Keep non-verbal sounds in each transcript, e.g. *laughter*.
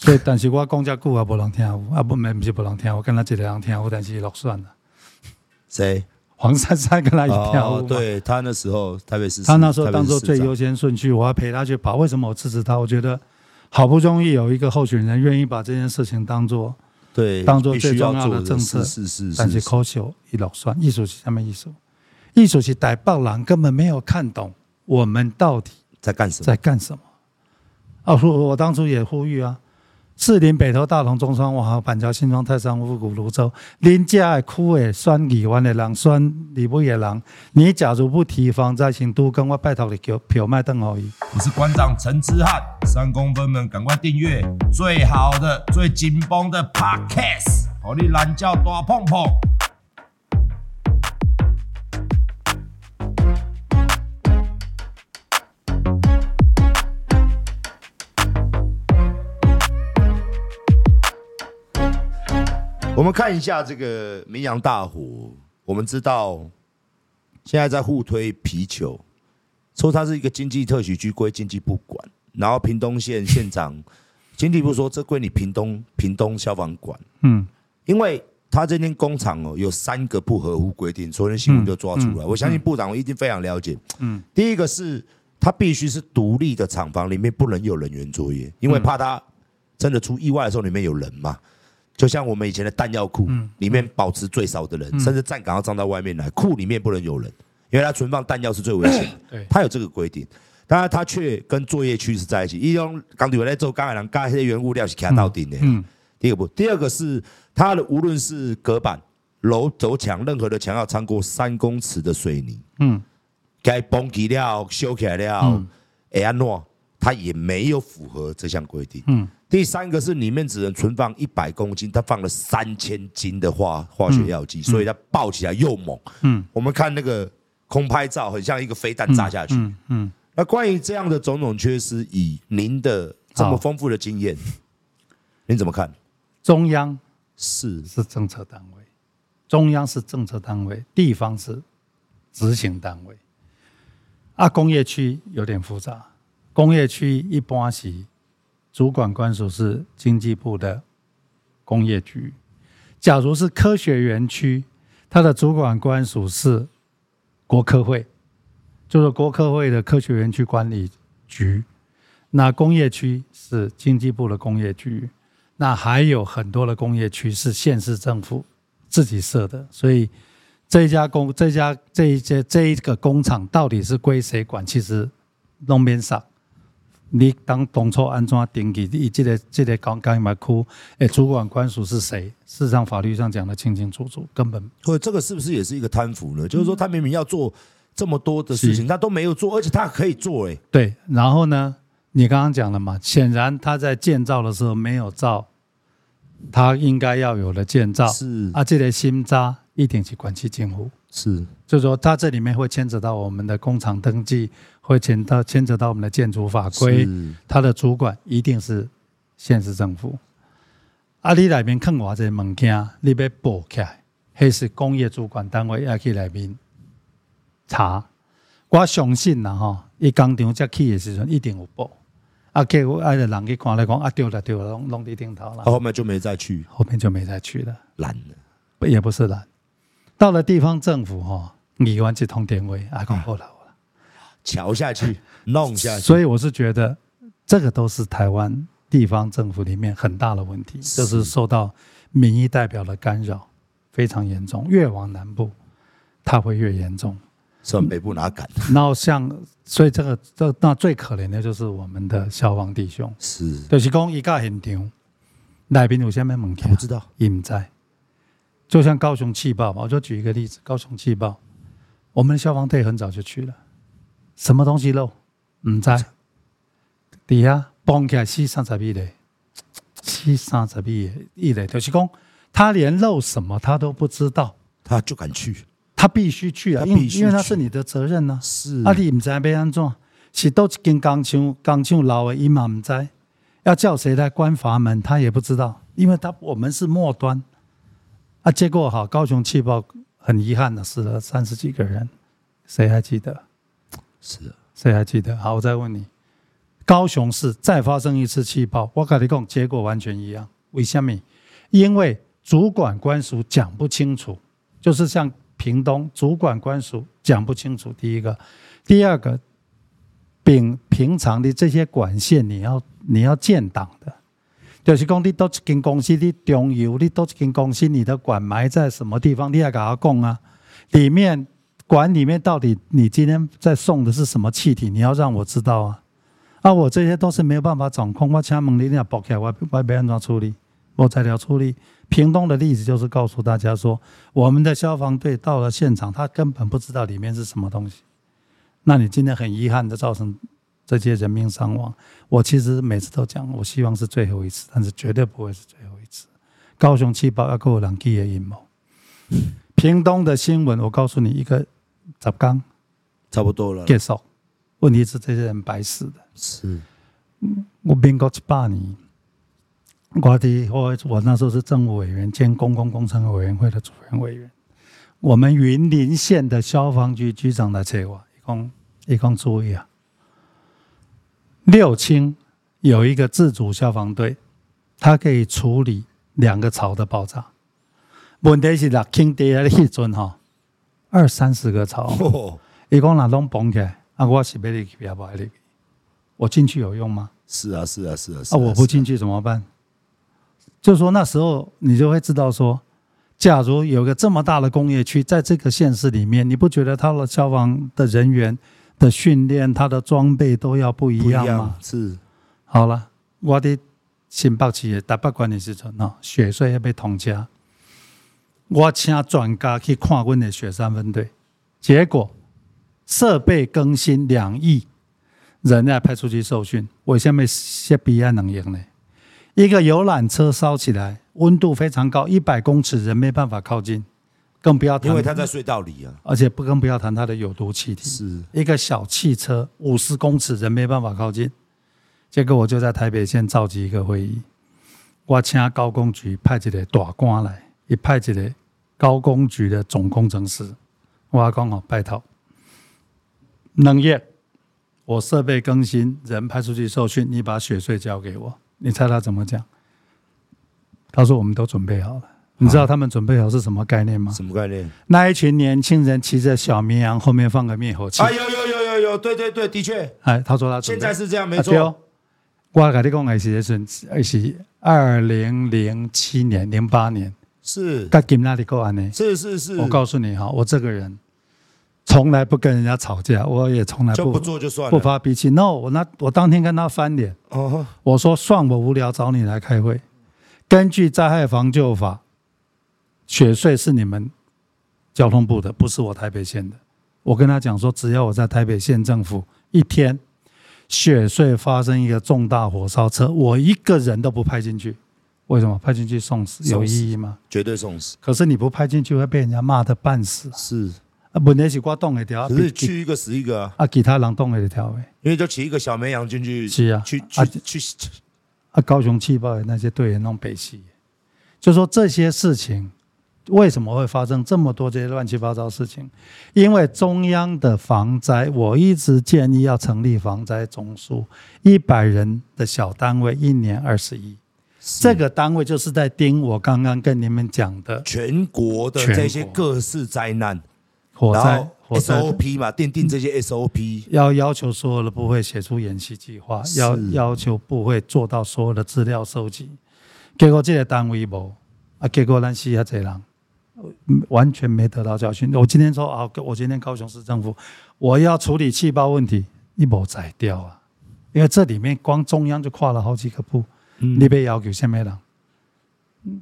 所以，但是我讲这句话，无人听有，啊不，没不是无人听，我跟他一个人听有，但是落选了。谁？黄珊珊跟他一起跳。哦，对他那时候台北市，他那时候当做最优先顺序，我要陪他去跑。为什么我支持他？我觉得好不容易有一个候选人愿意把这件事情当做对，当做最重要的政策。是是是，但是可惜一落选，艺术是什么艺术？艺术是台北人根本没有看懂我们到底在干什么，在干什么。啊，我我当初也呼吁啊。士林、北投、大同、中山、万和、板桥、新庄、泰山、五股、芦洲，林家的区的选议员的人，选立委的人，你假如不提防在新都，跟我拜托你叫票卖邓而已。我是馆长陈之汉，三公分们赶快订阅最好的、最紧绷的 Podcast，好你懒叫大碰碰。我们看一下这个明阳大火，我们知道现在在互推皮球，说它是一个经济特许区归经济部管，然后屏东县县长经济部说这归你屏东屏东消防管，嗯，因为他这间工厂哦有三个不合乎规定，昨天新闻就抓出来，我相信部长一定非常了解，嗯，第一个是它必须是独立的厂房，里面不能有人员作业，因为怕它真的出意外的时候里面有人嘛。就像我们以前的弹药库，里面保持最少的人，甚至站岗要站到外面来，库里面不能有人，因为它存放弹药是最危险的。它有这个规定，当然它却跟作业区是在一起。一种钢铁在做钢材，钢些原物料是卡到顶的。第一个不，第二个是它的无论是隔板、楼走墙，任何的墙要超过三公尺的水泥，嗯，该崩起了、修起来了，哎呀诺，它也没有符合这项规定，嗯。第三个是里面只能存放一百公斤，它放了三千斤的化化学药剂，所以它爆起来又猛。嗯，我们看那个空拍照，很像一个飞弹炸下去。嗯，那关于这样的种种缺失，以您的这么丰富的经验，您怎么看？中央是是政策单位，中央是政策单位，地方是执行单位。啊，工业区有点复杂，工业区一般是。主管官署是经济部的工业局，假如是科学园区，它的主管官署是国科会，就是国科会的科学园区管理局。那工业区是经济部的工业局，那还有很多的工业区是县市政府自己设的，所以这家工、这家、这一家、这一个工厂到底是归谁管？其实弄边上。你当当初安怎登记，你这个这个刚刚嘛区，诶，主管官署是谁？事实上法律上讲的清清楚楚，根本。所以这个是不是也是一个贪腐呢？就是说他明明要做这么多的事情，他都没有做，而且他可以做，诶。对，然后呢，你刚刚讲了嘛，显然他在建造的时候没有造他应该要有的建造，是啊，这个心渣一定是管区政府。是，就是说，它这里面会牵扯到我们的工厂登记，会牵到牵扯到我们的建筑法规，它的主管一定是县市政府。啊，你那边看我这物件，你要报起来，还是工业主管单位要去那边查？我相信呐，哈，一工厂才起的时候一定有报。啊，结果爱的人去看来讲，啊，丢了丢了，拢拢伫顶头了。后面就没再去，后面就没再去了，懒了，也不是懒。到了地方政府哈，你完这通电位啊，讲过了，瞧下去，*laughs* 弄下去。所以我是觉得，这个都是台湾地方政府里面很大的问题，就是受到民意代表的干扰非常严重。越往南部，它会越严重。算北部哪敢？*laughs* 然后像，所以这个这那最可怜的就是我们的消防弟兄，是就是讲一个现场，内边有什么问题？不知道，也不在。就像高雄气爆嘛，我就举一个例子，高雄气爆，我们消防队很早就去了，什么东西漏？唔知，底下崩起来四三十米的，四三十米一的，就是讲他连漏什么他都不知道，他就敢去，他必须去啊，因为因为他是你的责任呢、啊。是，啊，你唔知要安怎？是都一间钢厂，钢厂老的伊嘛唔知，要叫谁来关阀门，他也不知道，因为他我们是末端。啊，结果哈，高雄气爆很遗憾的死了三十几个人，谁还记得？是，谁还记得？好，我再问你，高雄市再发生一次气爆，我跟你讲，结果完全一样。为什么？因为主管官署讲不清楚，就是像屏东主管官署讲不清楚。第一个，第二个，平平常的这些管线，你要你要建档的，就是讲你都一间公司你中油，你都一间公司，你的管埋在什么地方？你要给他讲啊，里面管里面到底你今天在送的是什么气体？你要让我知道啊。啊，我这些都是没有办法掌控。我请问你，你要爆起来，我我要安怎处理？我材料处理。屏东的例子就是告诉大家说，我们的消防队到了现场，他根本不知道里面是什么东西。那你今天很遗憾的造成这些人命伤亡。我其实每次都讲，我希望是最后一次，但是绝对不会是最后一次。高雄气爆要够人记的阴谋。屏东的新闻，我告诉你一个，十刚差不多了，结束。问题是这些人白死的。是，我民国七八年，我的我我那时候是政务委员兼公共工程委员会的主任委员。我们云林县的消防局局长来接我，一共一共注意啊，六轻有一个自主消防队，他可以处理两个槽的爆炸。问题是六轻底下的时阵哈，二三十个槽，一共哪拢崩起来？啊，我是别的，别不爱的。我进去有用吗？是啊，是啊，是啊。是啊，我不进去怎么办？就说那时候你就会知道说，假如有个这么大的工业区，在这个县市里面，你不觉得他的消防的人员的训练、他的装备都要不一样吗？是。好了，我的新北市的台北管理时阵哦，雪隧要被通车，我请专家去看我的雪山分队，结果。设备更新两亿，人要派出去受训，为什么设备还能用呢？一个游览车烧起来，温度非常高，一百公尺人没办法靠近，更不要谈。因为他在隧道里啊，而且不更不要谈它的有毒气体。是一个小汽车，五十公尺人没办法靠近。结果我就在台北县召集一个会议，我请高工局派一个大官来，也派一个高工局的总工程师，我讲好拜托。能验，我设备更新，人派出去受训，你把雪隧交给我。你猜他怎么讲？他说我们都准备好了。你知道他们准备好是什么概念吗？什么概念？那一群年轻人骑着小绵羊，后面放个灭火器。啊，有有有有有，对对对，的确。哎，他说他现在是这样，没错。啊、我跟你讲，还是是是二零零七年、零八年，是。他给那里过安呢？是是是。我告诉你哈，我这个人。从来不跟人家吵架，我也从来不不做就算了，不发脾气。No，我那我当天跟他翻脸，哦我说算我无聊，找你来开会。根据灾害防救法，雪隧是你们交通部的，不是我台北县的。我跟他讲说，只要我在台北县政府一天，雪隧发生一个重大火烧车，我一个人都不派进去。为什么派进去送死有意义吗？绝对送死。可是你不派进去会被人家骂的半死。是。啊，本来是我动一条，只是去一个死一个啊！啊，其他人动一条诶，因为就骑一个小绵羊进去，是啊，去去去，去啊，高雄气爆的那些队员弄北戏，就说这些事情为什么会发生这么多这些乱七八糟事情？因为中央的防灾，我一直建议要成立防灾总署，一百人的小单位，一年二十亿，这个单位就是在盯我刚刚跟你们讲的全国的这些各式灾难。火灾，SOP 嘛，奠定这些 SOP，要要求所有的部会写出演习计划，要要求部会做到所有的资料收集。结果这个单位无，啊，结果咱死遐侪人，完全没得到教训。我今天说啊，我今天高雄市政府，我要处理气爆问题，一无宰掉啊，因为这里面光中央就跨了好几个部，嗯、你别要求什么人？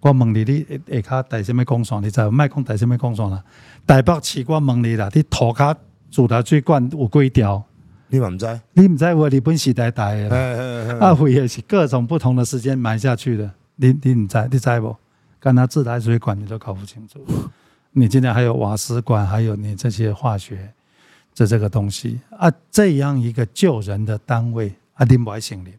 我问你，你下骹带什么工厂？你知道？卖讲带什么工厂啦？台北市我问你啦，你涂骹自来水管有几条？你嘛唔知？你唔知我日本时代带的，啊，废的是各种不同的时间埋下去的。你你唔知？你知不？干那自来水管你都搞不清楚。你今天还有瓦斯管，还有你这些化学的这个东西啊，这样一个救人的单位啊，你不爱成立？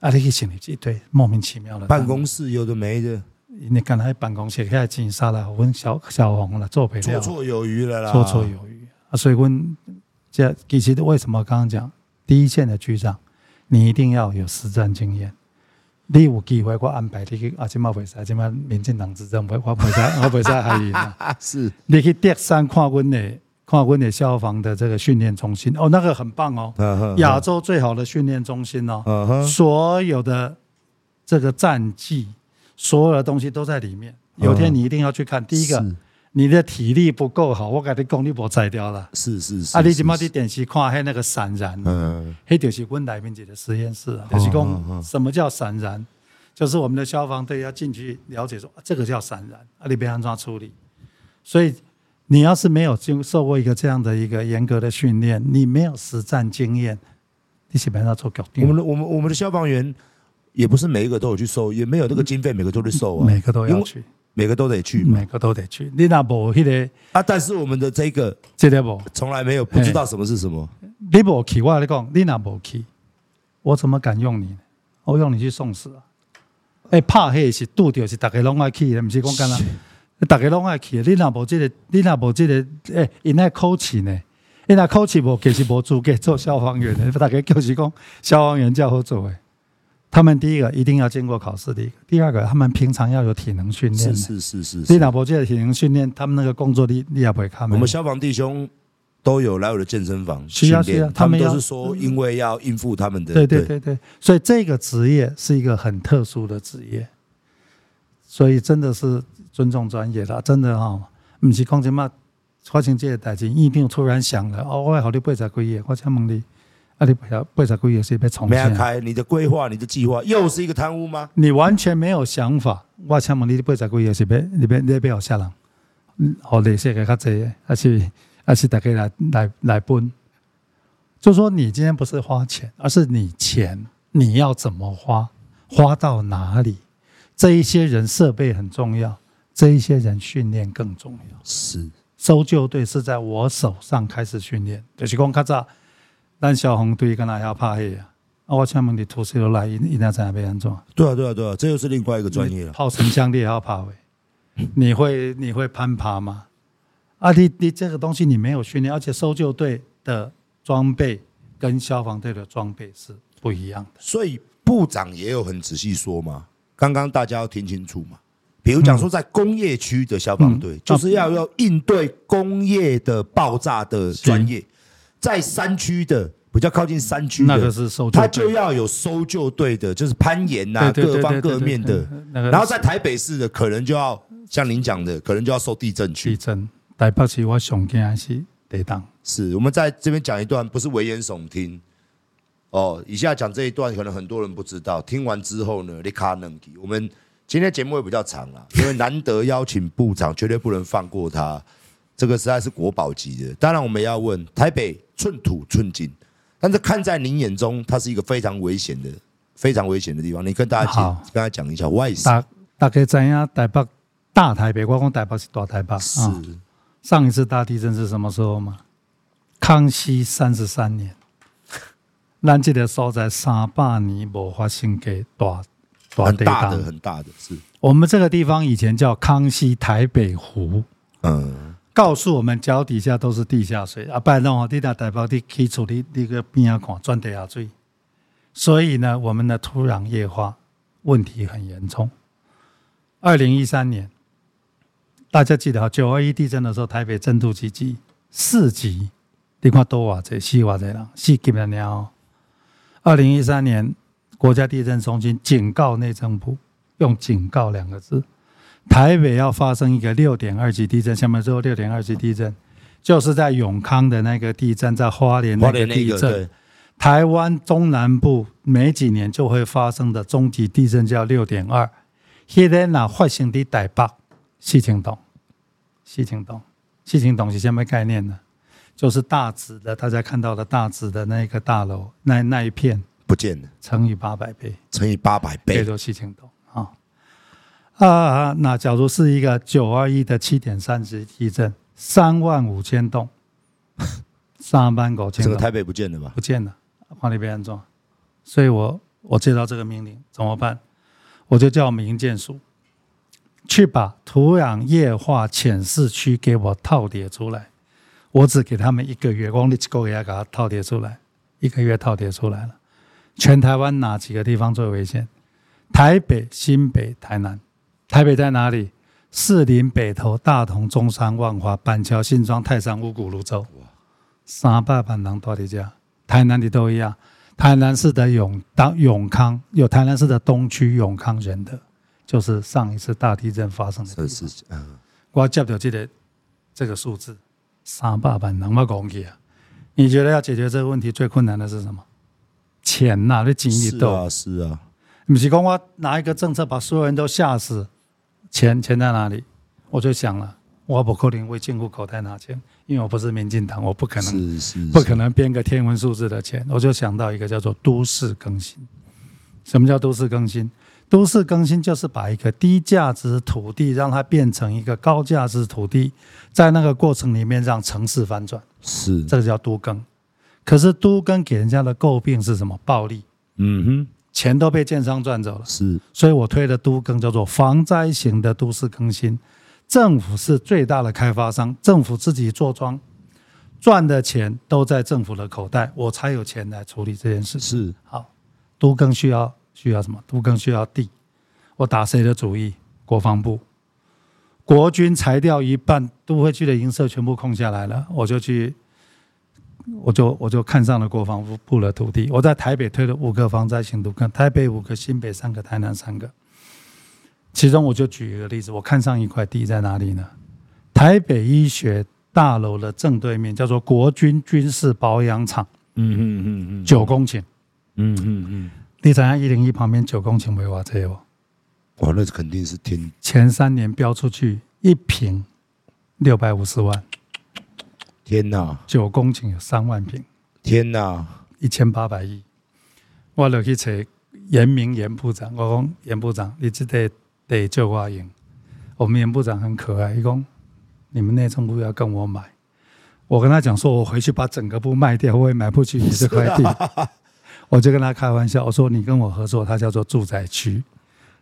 啊！你去成立一堆莫名其妙的办公室，有的没的。你刚才办公室开始进沙了，我问小小红了，做陪料，绰绰有余了啦，绰绰有余啊！所以问这其实为什么刚刚讲第一线的局长，你一定要有实战经验。你有机会，我安排你去啊，今嘛袂使，今嘛民进党执政，我我袂使，我袂使害你。*laughs* 是，你去德山看阮的，看阮的消防的这个训练中心。哦，那个很棒哦，亚洲最好的训练中心哦，所有的这个战绩，所有的东西都在里面。有天你一定要去看。第一个，你的体力不够好，我跟你讲，你无才调了。是是是。啊，你今嘛在电视看，还那个闪燃，嗯，迄就是阮内面一个实验室啊，就是讲什么叫闪燃，就是我们的消防队要进去了解说，这个叫闪燃，啊，你别安怎处理。所以你要是没有经受过一个这样的一个严格的训练，你没有实战经验，你基本上做搞定。我们的我们我们的消防员也不是每一个都有去受，也没有这个经费，每个都去受啊，每个都要去。每个都得去，每个都得去。你那无迄个啊？但是我们的这个这个无，从来没有不知道什么是什么。你无去，我跟你讲，你那无去，我怎么敢用你？我用你去送死啊！哎，怕黑是拄着是大家拢爱去的，不是讲干啦？大家拢爱去的，你若无这个，你若无这个，哎，因爱考试呢？因那考试无，其实无资格做消防员的。大家就是讲消防员较好做诶。他们第一个一定要经过考试，的，第二个，他们平常要有体能训练。是是是是，是。你老婆这体能训练，他们那个工作力你也不会看。我们消防弟兄都有来我的健身房训练，他们都是说，因为要应付他们的。对对对对，所以这个职业是一个很特殊的职业，所以真的是尊重专业的，真的哈。不是讲什么发生这个代志，一定突然想了哦，我好你八十几亿，我请问你。啊！你不要八十几亿是被重新开，你的规划、你的计划又是一个贪污吗？你完全没有想法。我请问你，八十几亿是被你被你被好下人，嗯，好利息给较济，还是还是大家来来来分？就说你今天不是花钱，而是你钱你要怎么花，花到哪里？这一些人设备很重要，这一些人训练更重要。是搜救队是在我手上开始训练，就是讲较早。但消防队跟他要怕黑啊！啊，我请问你，土石流来，一一定要在那边安装？对啊，对啊，对啊，这又是另外一个专业了。炮绳枪你也要怕喂？*laughs* 你会你会攀爬吗？啊，你你这个东西你没有训练，而且搜救队的装备跟消防队的装备是不一样的。所以部长也有很仔细说嘛，刚刚大家要听清楚嘛。比如讲说，在工业区的消防队，就是要要应对工业的爆炸的专业。在山区的比较靠近山区的，那个是搜救，他就要有搜救队的，就是攀岩呐，各方各面的。然后在台北市的，可能就要像您讲的，可能就要受地震区。地震，台北市我上惊还是地震。是我们在这边讲一段，不是危言耸听。哦，以下讲这一段，可能很多人不知道。听完之后呢，你卡能给我们今天节目会比较长了，因为难得邀请部长，绝对不能放过他。这个实在是国宝级的。当然，我们要问台北寸土寸金，但是看在您眼中，它是一个非常危险的、非常危险的地方。你跟大家讲，跟他讲一下外省？大大家知影台北大台北，我讲台北是大台北。是、哦、上一次大地震是什么时候吗？康熙三十三年。咱这个所在三百年没发生过大很大的、很大的。是我们这个地方以前叫康熙台北湖。嗯。告诉我们脚底下都是地下水啊！不然哦，你那台胞你可以处理那个边啊矿钻地下水，所以呢，我们的土壤液化问题很严重。二零一三年，大家记得九二一地震的时候，台北震度几级？四级。你看多瓦这四瓦这了，四级了呢。二零一三年，国家地震中心警告内政部，用“警告”两个字。台北要发生一个六点二级地震，下面之后六点二级地震，就是在永康的那个地震，在花莲那个地震。台湾中南部每几年就会发生的中级地震叫六点二。现在那发生的台北四轻洞，四轻洞，四轻洞是什么概念呢？就是大直的，大家看到的大直的那个大楼，那那一片不见了，乘以八百倍，乘以八百倍，叫做四轻洞。啊，那假如是一个九二一的七点三级地震，三万五千栋，*laughs* 三万五千栋，这个台北不见了吧？不见了，往那边安装。所以我我接到这个命令怎么办？我就叫民建署去把土壤液化浅市区给我套叠出来。我只给他们一个月，光你一个月给他套叠出来，一个月套叠出来了。全台湾哪几个地方最危险？台北、新北、台南。台北在哪里？士林、北投、大同、中山、万华、板桥、新庄、泰山、五股、芦洲。三百万人到底家。台南的都一样。台南市的永当永康有台南市的东区永康人的，就是上一次大地震发生的事情。我接到这个这个数字，三百万人我讲起啊！你觉得要解决这个问题最困难的是什么？钱呐、啊，你经济多啊，是啊，不是讲我拿一个政策把所有人都吓死，钱钱在哪里？我就想了，我不可能为政府口袋拿钱，因为我不是民进党，我不可能，是是是不可能编个天文数字的钱。我就想到一个叫做都市更新。什么叫都市更新？都市更新就是把一个低价值土地让它变成一个高价值土地，在那个过程里面让城市翻转。是，这个叫都更。可是都更给人家的诟病是什么？暴力。嗯哼，钱都被建商赚走了。是，所以我推的都更叫做防灾型的都市更新。政府是最大的开发商，政府自己做庄，赚的钱都在政府的口袋，我才有钱来处理这件事。是，好，都更需要需要什么？都更需要地。我打谁的主意？国防部，国军裁掉一半，都会区的营舍全部空下来了，我就去。我就我就看上了国防部部的土地，我在台北推了五个防灾型都更，台北五个，新北三个，台南三个。其中我就举一个例子，我看上一块地在哪里呢？台北医学大楼的正对面，叫做国军军事保养厂。嗯嗯嗯嗯，九公顷。嗯嗯嗯，你想想一零一旁边九公顷没挖这哦？哇，那肯定是天。前三年标出去一平六百五十万。天呐，九公顷有三万平，天呐，一千八百亿。我就去找严明严部长，我讲严部长，你这得得救我赢。我们严部长很可爱，一讲你们内政部要跟我买，我跟他讲说，我回去把整个部卖掉，我也买不起你这块地。*laughs* 我就跟他开玩笑，我说你跟我合作，它叫做住宅区，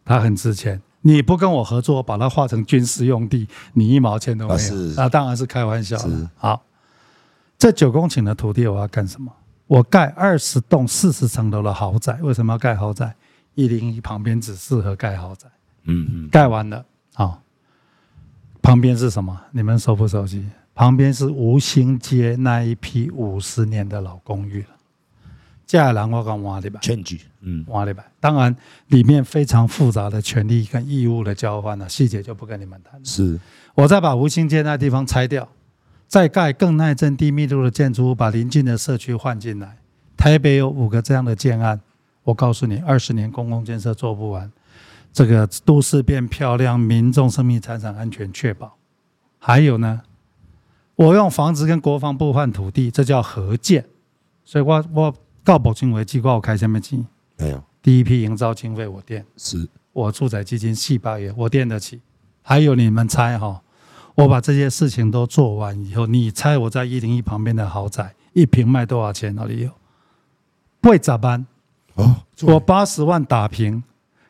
它很值钱。你不跟我合作，把它划成军事用地，你一毛钱都没有。那当然是开玩笑了。好。这九公顷的土地我要干什么？我盖二十栋四十层楼的豪宅。为什么要盖豪宅？一零一旁边只适合盖豪宅。嗯嗯。盖完了啊，旁边是什么？你们熟不熟悉？旁边是吴兴街那一批五十年的老公寓了。接下来我讲挖的吧。change，嗯，挖的吧。当然里面非常复杂的权利跟义务的交换了，细节就不跟你们谈。是，我再把吴兴街那地方拆掉。再盖更耐震、低密度的建筑物，把邻近的社区换进来。台北有五个这样的建案，我告诉你，二十年公共建设做不完，这个都市变漂亮，民众生命财产安全确保。还有呢，我用房子跟国防部换土地，这叫合建。所以我我告保经为机关，我开什么金？没有。第一批营造经费我垫，是我住宅基金细八月我垫得起。还有你们猜哈？我把这些事情都做完以后，你猜我在一零一旁边的豪宅一平卖多少钱？哪里有？不会咋办？哦，我八十万打平，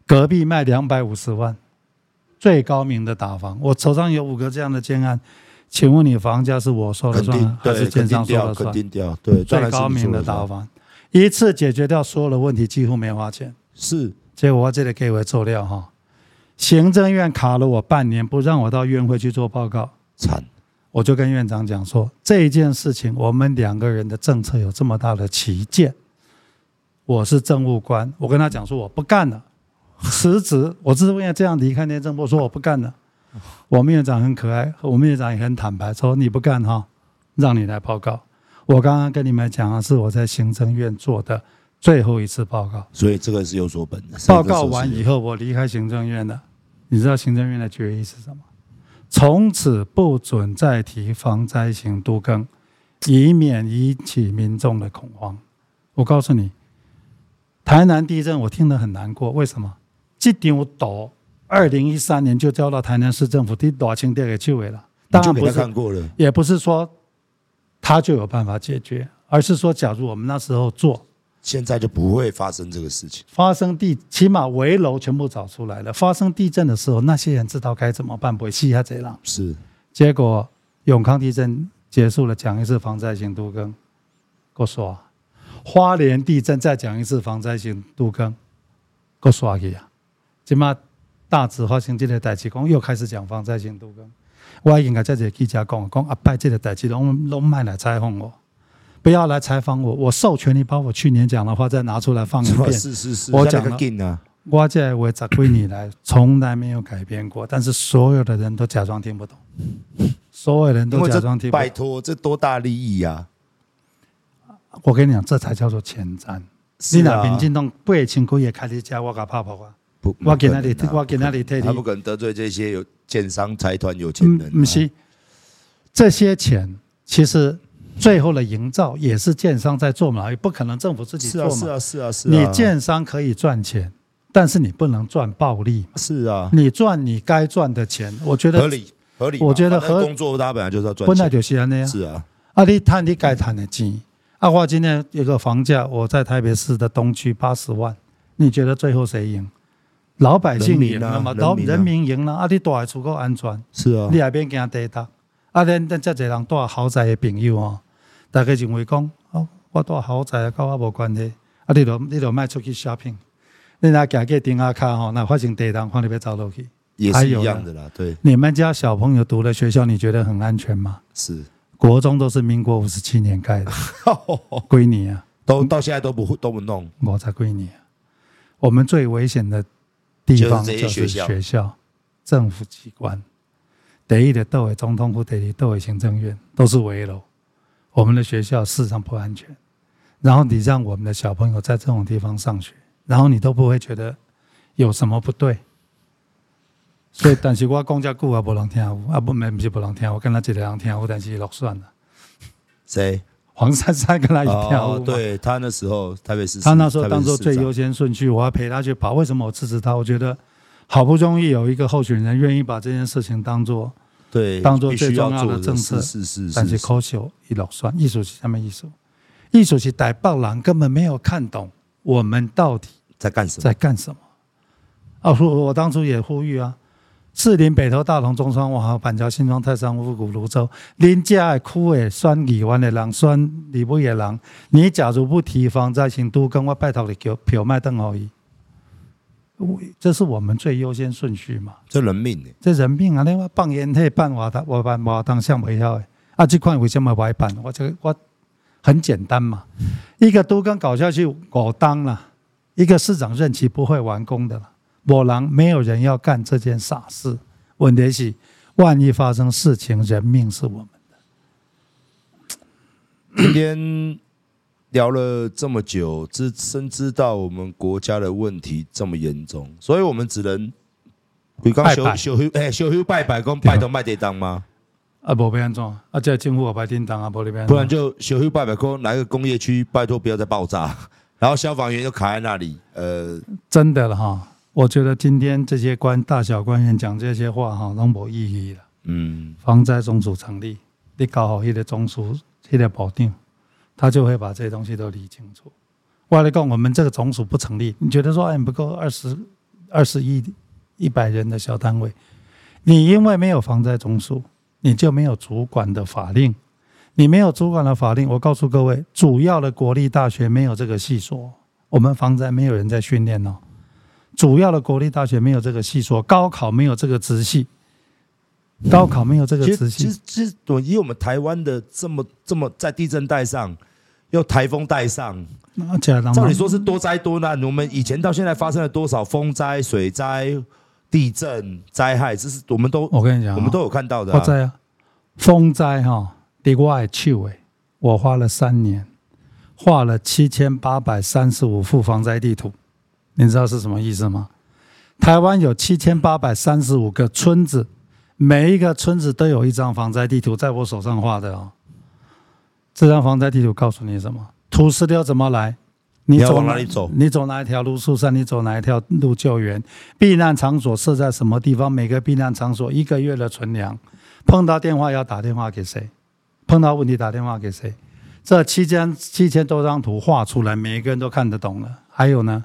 隔壁卖两百五十万，最高明的打房。我手上有五个这样的建案，请问你房价是我说了算，还是建商说了算？肯定掉，对，最高明的打房，一次解决掉所有的问题，几乎没花钱。是，结果我这里给我做料哈。行政院卡了我半年，不让我到院会去做报告，惨！我就跟院长讲说，这一件事情，我们两个人的政策有这么大的歧见。我是政务官，我跟他讲说我不干了，辞职。我是为了这样离开内政部，说我不干了。我们院长很可爱，我们院长也很坦白，说你不干哈，让你来报告。我刚刚跟你们讲的是我在行政院做的最后一次报告，所以这个是有所本的。报告完以后，我离开行政院了。你知道行政院的决议是什么？从此不准再提防灾型都更，以免引起民众的恐慌。我告诉你，台南地震我听得很难过。为什么？这张图二零一三年就交到台南市政府，第大清点给去委了。当然不是看过了，也不是说他就有办法解决，而是说，假如我们那时候做。现在就不会发生这个事情。发生地，起码围楼全部找出来了。发生地震的时候，那些人知道该怎么办，不会死下贼了。是。结果永康地震结束了，讲一次防灾性都更，够说，花莲地震再讲一次防灾性都更，够刷去啊！今嘛大直发生这个代志，讲又开始讲防灾性都更。我已经跟这个记者讲，讲阿伯这个代志，拢拢卖来采访我，不要来采访我，我授权你把我去年讲的话再拿出来放一遍。*laughs* 是是是，我讲了，我这我十几年来从来没有改变过，但是所有的人都假装听不懂，所有人都假装听不懂。拜托，这多大利益呀！我跟你讲，这才叫做前瞻。你那民进党八千块也开始加，我敢怕跑啊！不，我给那里，我给那里退他不可能得罪这些有建商财团有钱人。不是，这些钱其实最后的营造也是建商在做嘛，也不可能政府自己做嘛。是啊，是啊，是啊。你建商可以赚钱，但是你不能赚暴利。是啊，你赚你该赚的钱，我觉得合理合理。我觉得合工作他本来就是要赚钱，本来就是那样。是啊，啊，你赚你该赚的钱。阿华今天有个房价，我在台北市的东区八十万，你觉得最后谁赢？老百姓赢了嘛？老人民赢了。啊，你住还足够安全。是啊，你还别惊跌倒。啊，恁恁这侪人住豪宅的朋友哦，大家认为讲，哦，我住豪宅跟我无关系。啊，你都你都卖出去 shopping，你那行个丁阿卡吼，那发生地震，看你要走落去。也是一样的啦，对。你们家小朋友读的学校，你觉得很安全吗？是。国中都是民国五十七年盖的，*laughs* 归你啊，都到现在都不都不弄，我才归你啊。我们最危险的地方就是学校、政府机关，第一的都为总统府，第二都为行政院，都是危楼。我们的学校事实上不安全，然后你让我们的小朋友在这种地方上学，然后你都不会觉得有什么不对。所以，但是我讲这句啊，无人听有，啊不，没不是无人听，我跟他一个人听有，但是落选了。谁？黄珊珊跟他一跳。哦，对他那时候特别是他那时候当做最优先顺序，我要陪他去跑。为什么我支持他？我觉得好不容易有一个候选人愿意把这件事情当做对，当做最重要的政策。是是是。但是可惜一落选，艺术是什么艺术？艺术是台北人根本没有看懂我们到底在干什么，在干什么。啊，我我当初也呼吁啊。士林、北投、大同、中山、万华、板桥、新庄、泰山、五股、芦洲，林家的区的选议员的人，选立委的人，你假如不提防灾性都跟，我拜托你给票卖邓而已。这是我们最优先顺序嘛？这人命呢？这人命啊！你我放烟火办瓦当，我办瓦当像不晓的啊！这块为什么不办？我这个我很简单嘛，一个都跟搞下去，我当了一个市长任期不会完工的了。某人没有人要干这件傻事。问题是，万一发生事情，人命是我们的。今天聊了这么久，知深知道我们国家的问题这么严重，所以我们只能回刚修修修哎修修拜拜，讲拜托卖地当吗？啊，不变安怎？啊，这政府拜叮当啊，不然不然就修修拜拜，讲来个工业区，拜托不要再爆炸，*laughs* 然后消防员就卡在那里。呃，真的了哈。我觉得今天这些官大小官员讲这些话哈，都没意义了。嗯，防灾总署成立，你搞好一个总署，一个保定，他就会把这些东西都理清楚。我来讲，我们这个总署不成立，你觉得说哎不够二十二十亿一百人的小单位，你因为没有防灾总署，你就没有主管的法令，你没有主管的法令，我告诉各位，主要的国立大学没有这个系所，我们防灾没有人在训练哦。主要的国立大学没有这个系所，高考没有这个直系，高考没有这个直系。其实，其实，以我们台湾的这么这么在地震带上，又台风带上，照理说是多灾多难。我们以前到现在发生了多少风灾、水灾、地震灾害，这是我们都我跟你讲，我们都有看到的。我在啊，风灾哈，地我爱去诶，我花了三年，画了七千八百三十五幅防灾地图。你知道是什么意思吗？台湾有七千八百三十五个村子，每一个村子都有一张防灾地图，在我手上画的哦。这张防灾地图告诉你什么？土石流怎么来？你走往哪里走？你走哪一条路？疏散？你走哪一条路救援？避难场所设在什么地方？每个避难场所一个月的存粮。碰到电话要打电话给谁？碰到问题打电话给谁？这七千七千多张图画出来，每一个人都看得懂了。还有呢？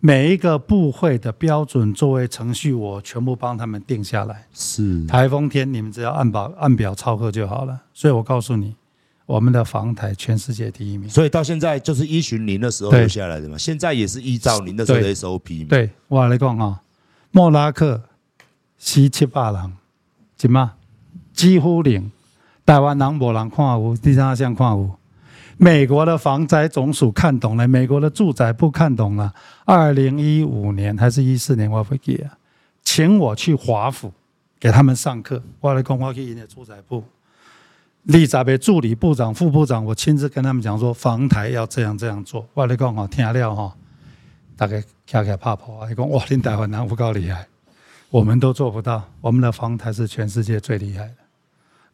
每一个部会的标准作为程序，我全部帮他们定下来。是台风天，你们只要按表按表操课就好了。所以我告诉你，我们的防台全世界第一名。所以到现在就是依循您的时候留下来的嘛，现在也是依照您的时候的 SOP 嘛。对，我来讲啊，莫拉克死七八人，怎么几乎零，台湾人无人看有，第三项看有。美国的防灾总署看懂了，美国的住宅部看懂了。二零一五年还是一四年，我不记得，请我去华府给他们上课。我来讲，我去人家住宅部，立杂的助理部长、副部长，我亲自跟他们讲说，防台要这样这样做。我来讲哈，听了哈，大概开开怕跑啊！你讲哇，你台湾人不够厉害，我们都做不到。我们的防台是全世界最厉害的。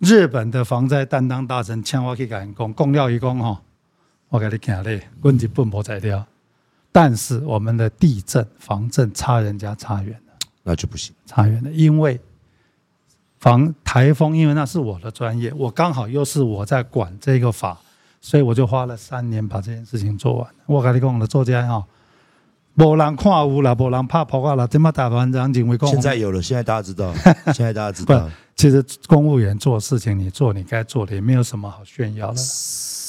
日本的防灾担当大臣请我去跟人讲，讲了一讲哈，我给你讲嘞，问题不无材料，但是我们的地震防震差人家差远了，那就不行，差远了，因为防台风，因为那是我的专业，我刚好又是我在管这个法，所以我就花了三年把这件事情做完。我跟你讲，我的作家哈。无人看有啦，无人怕破啊啦，怎么台湾人认为讲？现在有了，现在大家知道，*laughs* 现在大家知道。其实公务员做事情，你做你该做的，也没有什么好炫耀的。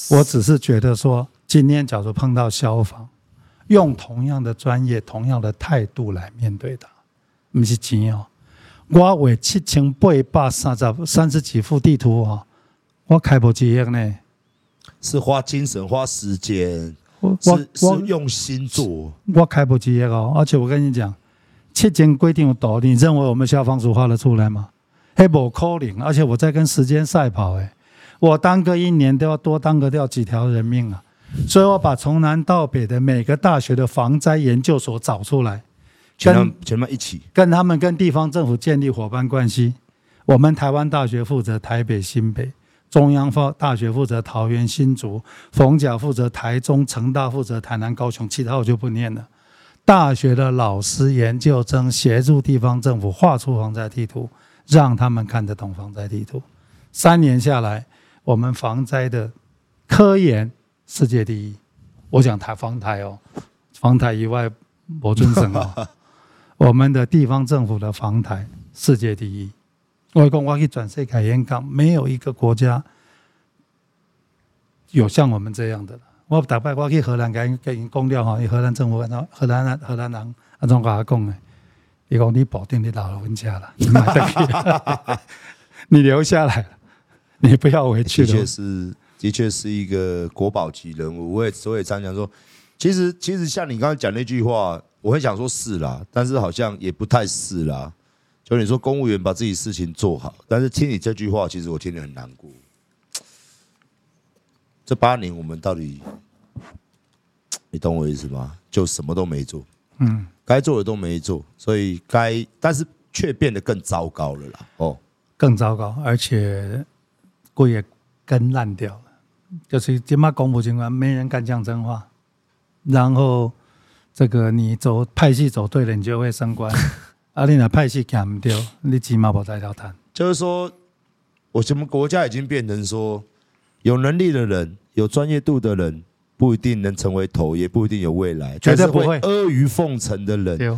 我只是觉得说，今天假如碰到消防，用同样的专业、同样的态度来面对它，不是钱哦。我为七千八百三十三十几幅地图啊，我开不几亿呢？是花精神、花时间。我我用心做，我开不起哦。而且我跟你讲，七千规定有道理，你认为我们消防署画得出来吗？还不可能，而且我在跟时间赛跑，哎，我耽搁一年都要多耽搁掉几条人命啊！所以我把从南到北的每个大学的防灾研究所找出来，跟他们全部一起跟他们跟地方政府建立伙伴关系。我们台湾大学负责台北、新北。中央大学负责桃园新竹，逢甲负责台中，成大负责台南高雄，其他我就不念了。大学的老师、研究生协助地方政府画出防灾地图，让他们看得懂防灾地图。三年下来，我们防灾的科研世界第一。我讲台防台哦，防台以外我尊什么？*laughs* 我们的地方政府的防台世界第一。我讲我去转世改演讲，没有一个国家有像我们这样的。我打败我去荷兰，给给人讲了哈，荷兰政府，荷兰人荷兰人啊，怎跟他讲的？伊讲你保定你老人家了，*laughs* 你买得起，*laughs* 你留下来，你不要回去了。的确是，的确是一个国宝级人物。我也所以常常说，其实其实像你刚刚讲那句话，我很想说是啦，但是好像也不太是啦。就你说公务员把自己事情做好，但是听你这句话，其实我听得很难过。这八年我们到底，你懂我意思吗？就什么都没做，嗯，该做的都没做，所以该，但是却变得更糟糕了啦。哦，更糟糕，而且贵也更烂掉了。就是今嘛公布情况，没人敢讲真话。然后这个你走派系走对了，你就会升官。阿丽娜派系干唔掉，你起码不在条谈。就是说，我们国家已经变成说，有能力的人、有专业度的人，不一定能成为头，也不一定有未来。绝对不会。阿谀奉承的人，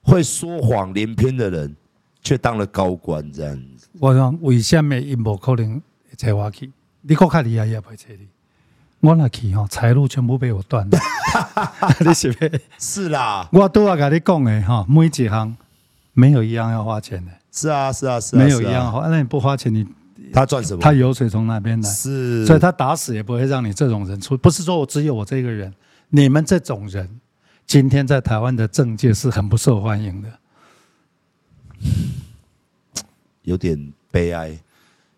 会说谎连篇的人，却当了高官，这样子。我讲为什么因无可能找我去？你国较厉害也不会找你。我那去哈，财路全部被我断了。*laughs* *laughs* 你是不？是啦。我都要跟你讲的哈，每一行。没有一样要花钱的，是啊是啊是啊，没有一样花，那你不花钱，你他赚什么？他油水从哪边来？是，所以他打死也不会让你这种人出。不是说我只有我这个人，你们这种人，今天在台湾的政界是很不受欢迎的，有点悲哀。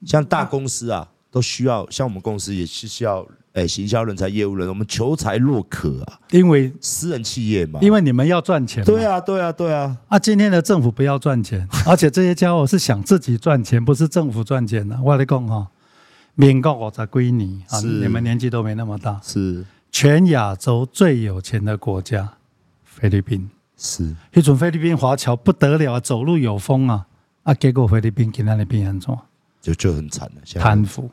像大公司啊，都需要，像我们公司也是需要。哎，行销人才、业务人，我们求才若渴啊！因为私人企业嘛，因为你们要赚钱。对啊，对啊，对啊！啊，今天的政府不要赚钱，*laughs* 而且这些家伙是想自己赚钱，不是政府赚钱的。我跟你讲哈，民国我才归你啊，你们年纪都没那么大，是全亚洲最有钱的国家，菲律宾是。一种菲律宾华侨不得了啊，走路有风啊！啊，结果菲律宾今天的变很重，就就很惨了。贪腐，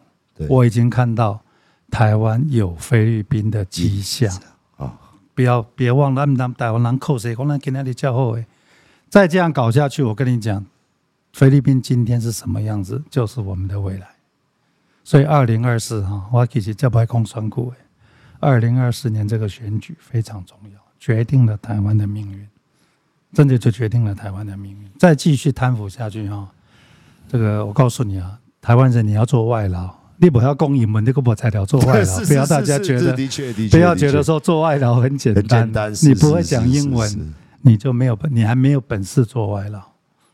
我已经看到。台湾有菲律宾的迹象啊！不要别忘了，咱台湾人扣谁？可能给那里叫后诶。再这样搞下去，我跟你讲，菲律宾今天是什么样子，就是我们的未来。所以二零二四哈，我其实这不爱空选股诶。二零二四年这个选举非常重要，决定了台湾的命运，真的就决定了台湾的命运。再继续贪腐下去哈，这个我告诉你啊，台湾人你要做外劳，你不要讲英文，你个不材料做外劳，*laughs* 不要大家觉得，不要觉得说做外劳很简单，简单你不会讲英文，你就没有本，你还没有本事做外劳。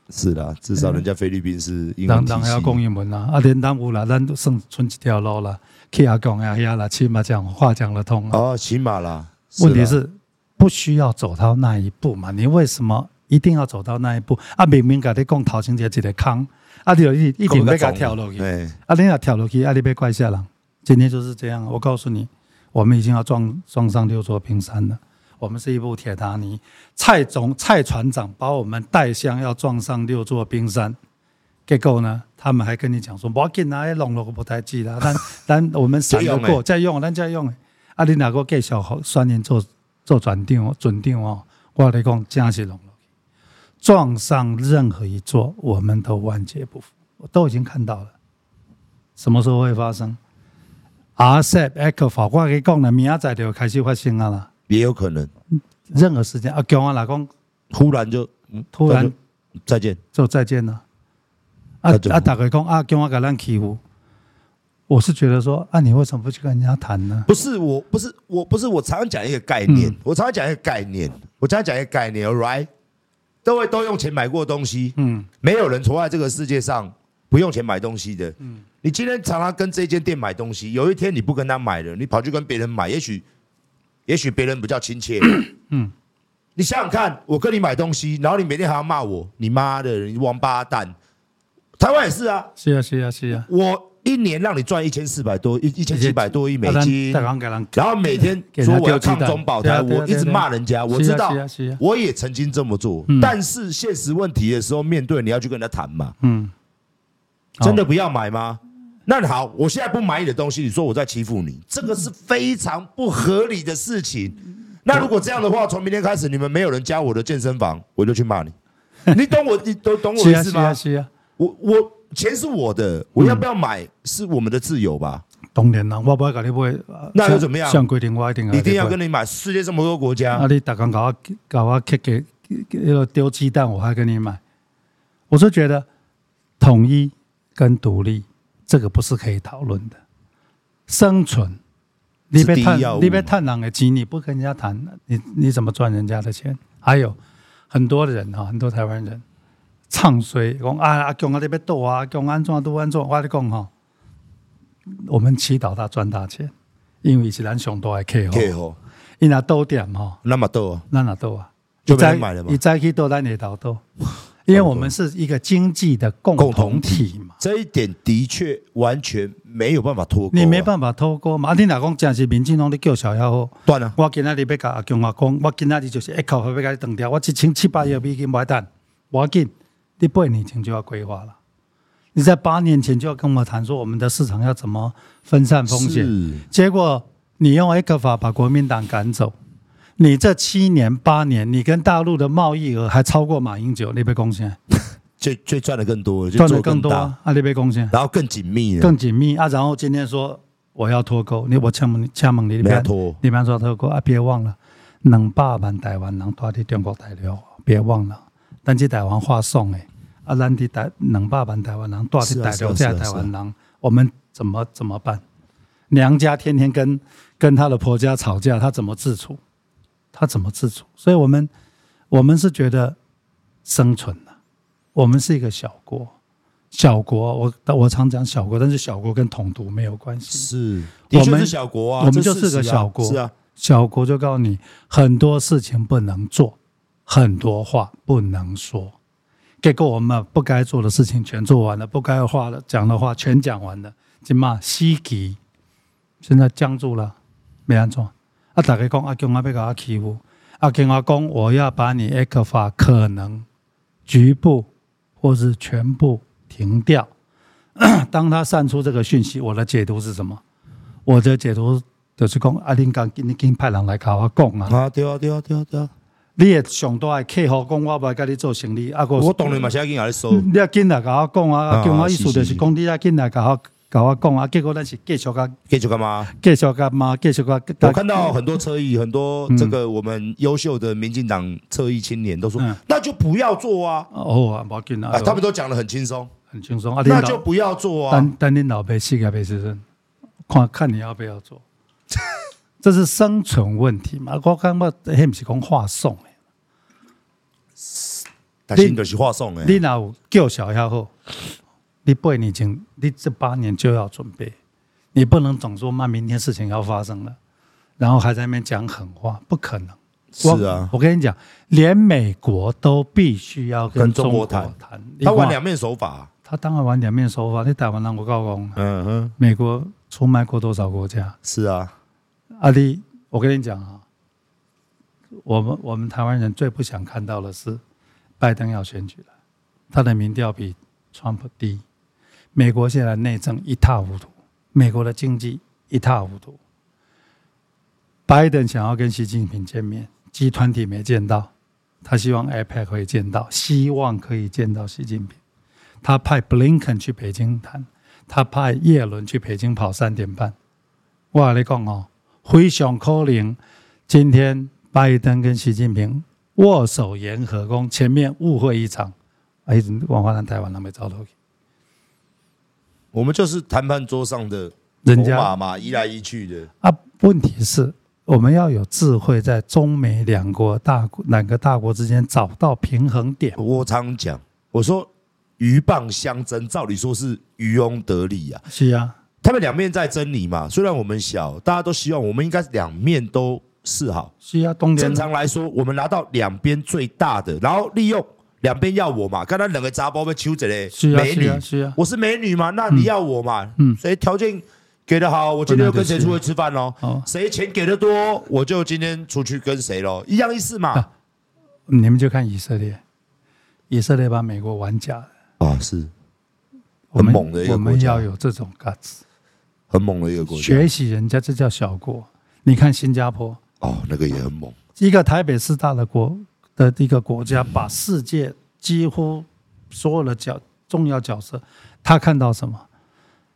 是的，至少人家菲律宾是英文当然要供英文啦，啊，连当无啦，咱都剩剩几条路了。去阿公呀呀啦，起码讲话讲得通哦，起码啦。问题是不需要走到那一步嘛？你为什么一定要走到那一步？啊，明明跟你讲头前就一个坑，啊，你一一定要甲跳落去。啊，你要跳落去，啊，你别怪下人。今天就是这样，我告诉你，我们已经要撞撞上六座冰山了。我们是一部铁达尼，蔡总蔡船长把我们带向要撞上六座冰山。结果呢？他们还跟你讲说，我给哪里弄了个不太记得，但但 *laughs* 我们闪得过，再用，咱再用。啊，你哪个给小好三年做做转定准定哦？我来讲，真是弄了，撞上任何一座，我们都万劫不复。我都已经看到了，什么时候会发生？RCEP、ECFA，我跟你讲了，明仔载就开始发生啊了，也有可能，任何时间。啊，叫我老公。突然就，突然。再见，就再见了。啊啊！大概讲啊，叫我给咱欺负，我是觉得说啊，你为什么不去跟人家谈呢？不是，我不是，我不是，我常常讲一个概念，嗯、我常常讲一个概念，我常常讲一个概念 right，各位都用钱买过东西，嗯，没有人活在这个世界上不用钱买东西的，嗯，你今天常常跟这间店买东西，有一天你不跟他买了，你跑去跟别人买，也许，也许别人比较亲切，嗯，你想想看，我跟你买东西，然后你每天还要骂我，你妈的，你王八蛋。台湾也是啊，是啊，是啊，是啊。我一年让你赚一千四百多一一千七百多亿美金，然后每天说我要抗中保台，我一直骂人家。我知道，我也曾经这么做，但是现实问题的时候，面对你要去跟人家谈嘛。嗯，真的不要买吗？那好，我现在不买你的东西，你说我在欺负你，这个是非常不合理的事情。那如果这样的话，从明天开始，你们没有人加我的健身房，我就去骂你。你懂我，你都懂我的意思吗？是啊。我我钱是我的，我要不要买是我们的自由吧。当然啦，我不会跟你买，那又怎么样？像规定我一定一定要跟你买。世界这么多国家，啊，你打刚搞我搞我给给那个丢鸡蛋，我还跟你买。我是觉得统一跟独立这个不是可以讨论的。生存，你别谈你别谈人的钱，你不跟人家谈，你你怎么赚人家的钱？还有很多的人啊，很多台湾人。唱衰讲啊，阿强啊，你要倒啊，阿强安怎都安怎？我跟你讲吼，我们祈祷他赚大钱，因为是咱上大的客户。伊若倒店哈，那么倒啊，那哪倒啊？就再买了嘛。你再去倒，咱也倒倒。因为我们是一个经济的共同体嘛。这一点的确完全没有办法脱钩。你没办法脱钩嘛？啊，你若讲真是民进党的叫嚣也好，断了。我今仔日要甲阿强阿讲，我今仔日就是一口气要甲你断掉。我一千七百亿美金买单，我紧。你八年前就要规划了，你在八年前就要跟我谈说我们的市场要怎么分散风险，结果你用 ECFA 把国民党赶走，你这七年八年，你跟大陆的贸易额还超过马英九，你被贡献，*laughs* 最最赚的更多，赚的更多啊，你被贡献，然后更紧密，更紧密。啊，然后今天说我要脱钩，你我呛门呛门你，你别脱，你别说脱钩啊，别忘了，能百万台湾人住在中国大陆，别忘了。咱这台湾话送诶，啊，咱的台两百万台湾人，多少台留在台湾人，我们怎么怎么办？娘家天天跟跟他的婆家吵架，他怎么自处？他怎么自处？所以我们我们是觉得生存呐，我们是一个小国，小国，我我常讲小国，但是小国跟统独没有关系。是，我们是小国啊，我们就是个小国，是啊，小国就告诉你很多事情不能做。很多话不能说，结果我们不该做的事情全做完了，不该话的讲的话全讲完了，今嘛西吉现在僵住了，没安怎？啊，大家讲阿强阿要搞欺负，阿强阿公，我要把你 ECFA 可能局部或是全部停掉。*coughs* 当他散出这个讯息，我的解读是什么？我的解读就是讲阿林刚给你给派人来搞我讲啊，啊，对啊，对啊，对啊，对啊。你也上多爱客户讲，我不跟你做生意。啊，我当然嘛，现在跟你收。你要进来跟我讲啊，叫我意思就是讲，你要进来跟我跟我讲啊，结果咱是继续个，继续干嘛？继续干嘛？继续个。我看到很多侧翼，很多这个我们优秀的民进党侧翼青年都说，那就不要做啊。哦啊，不要紧啊，他们都讲得很轻松，很轻松啊。那就不要做啊。等等，你老辈世界杯时阵，看看你要不要做。*laughs* 这是生存问题嘛？我感觉迄不是讲话送诶，但是就是话送诶。你若有叫小还好，你八年前，你这八年就要准备，你不能总说那，明天事情要发生了，然后还在那边讲狠话，不可能。是啊，我跟你讲，连美国都必须要跟中国谈，他玩两面手法，他当然玩两面手法。你台湾让我告诉你，嗯哼，美国出卖过多少国家？是啊。阿弟，我跟你讲啊，我们我们台湾人最不想看到的是拜登要选举了，他的民调比川普低，美国现在内政一塌糊涂，美国的经济一塌糊涂。拜登想要跟习近平见面，集团体没见到，他希望 APEC 可以见到，希望可以见到习近平，他派布林肯去北京谈，他派叶伦去北京跑三点半。我跟你讲哦。非常可能，今天拜登跟习近平握手言和，公前面误会一场，哎，往华南台湾那边找到我们就是谈判桌上的人家嘛，移来一去的啊。问题是，我们要有智慧，在中美两国大两个大国之间找到平衡点。我常讲，我说鹬蚌相争，照理说是渔翁得利啊。是啊。他们两面在争你嘛，虽然我们小，大家都希望我们应该两面都示好。是啊，正常来说，我们拿到两边最大的，然后利用两边要我嘛。刚才两个杂包被揪着嘞，美女，是啊，我是美女嘛，那你要我嘛？嗯，谁条件给的好，我今天就跟谁出去吃饭喽。谁钱给的多，我就今天出去跟谁喽，一样意思嘛。你们就看以色列，以色列把美国玩假了啊，是很猛的一个国家，我们要有这种 guts。很猛的一个国家，学习人家这叫小国。你看新加坡哦，那个也很猛。一个台北市大的国的一个国家，把世界几乎所有的角重要角色，他看到什么？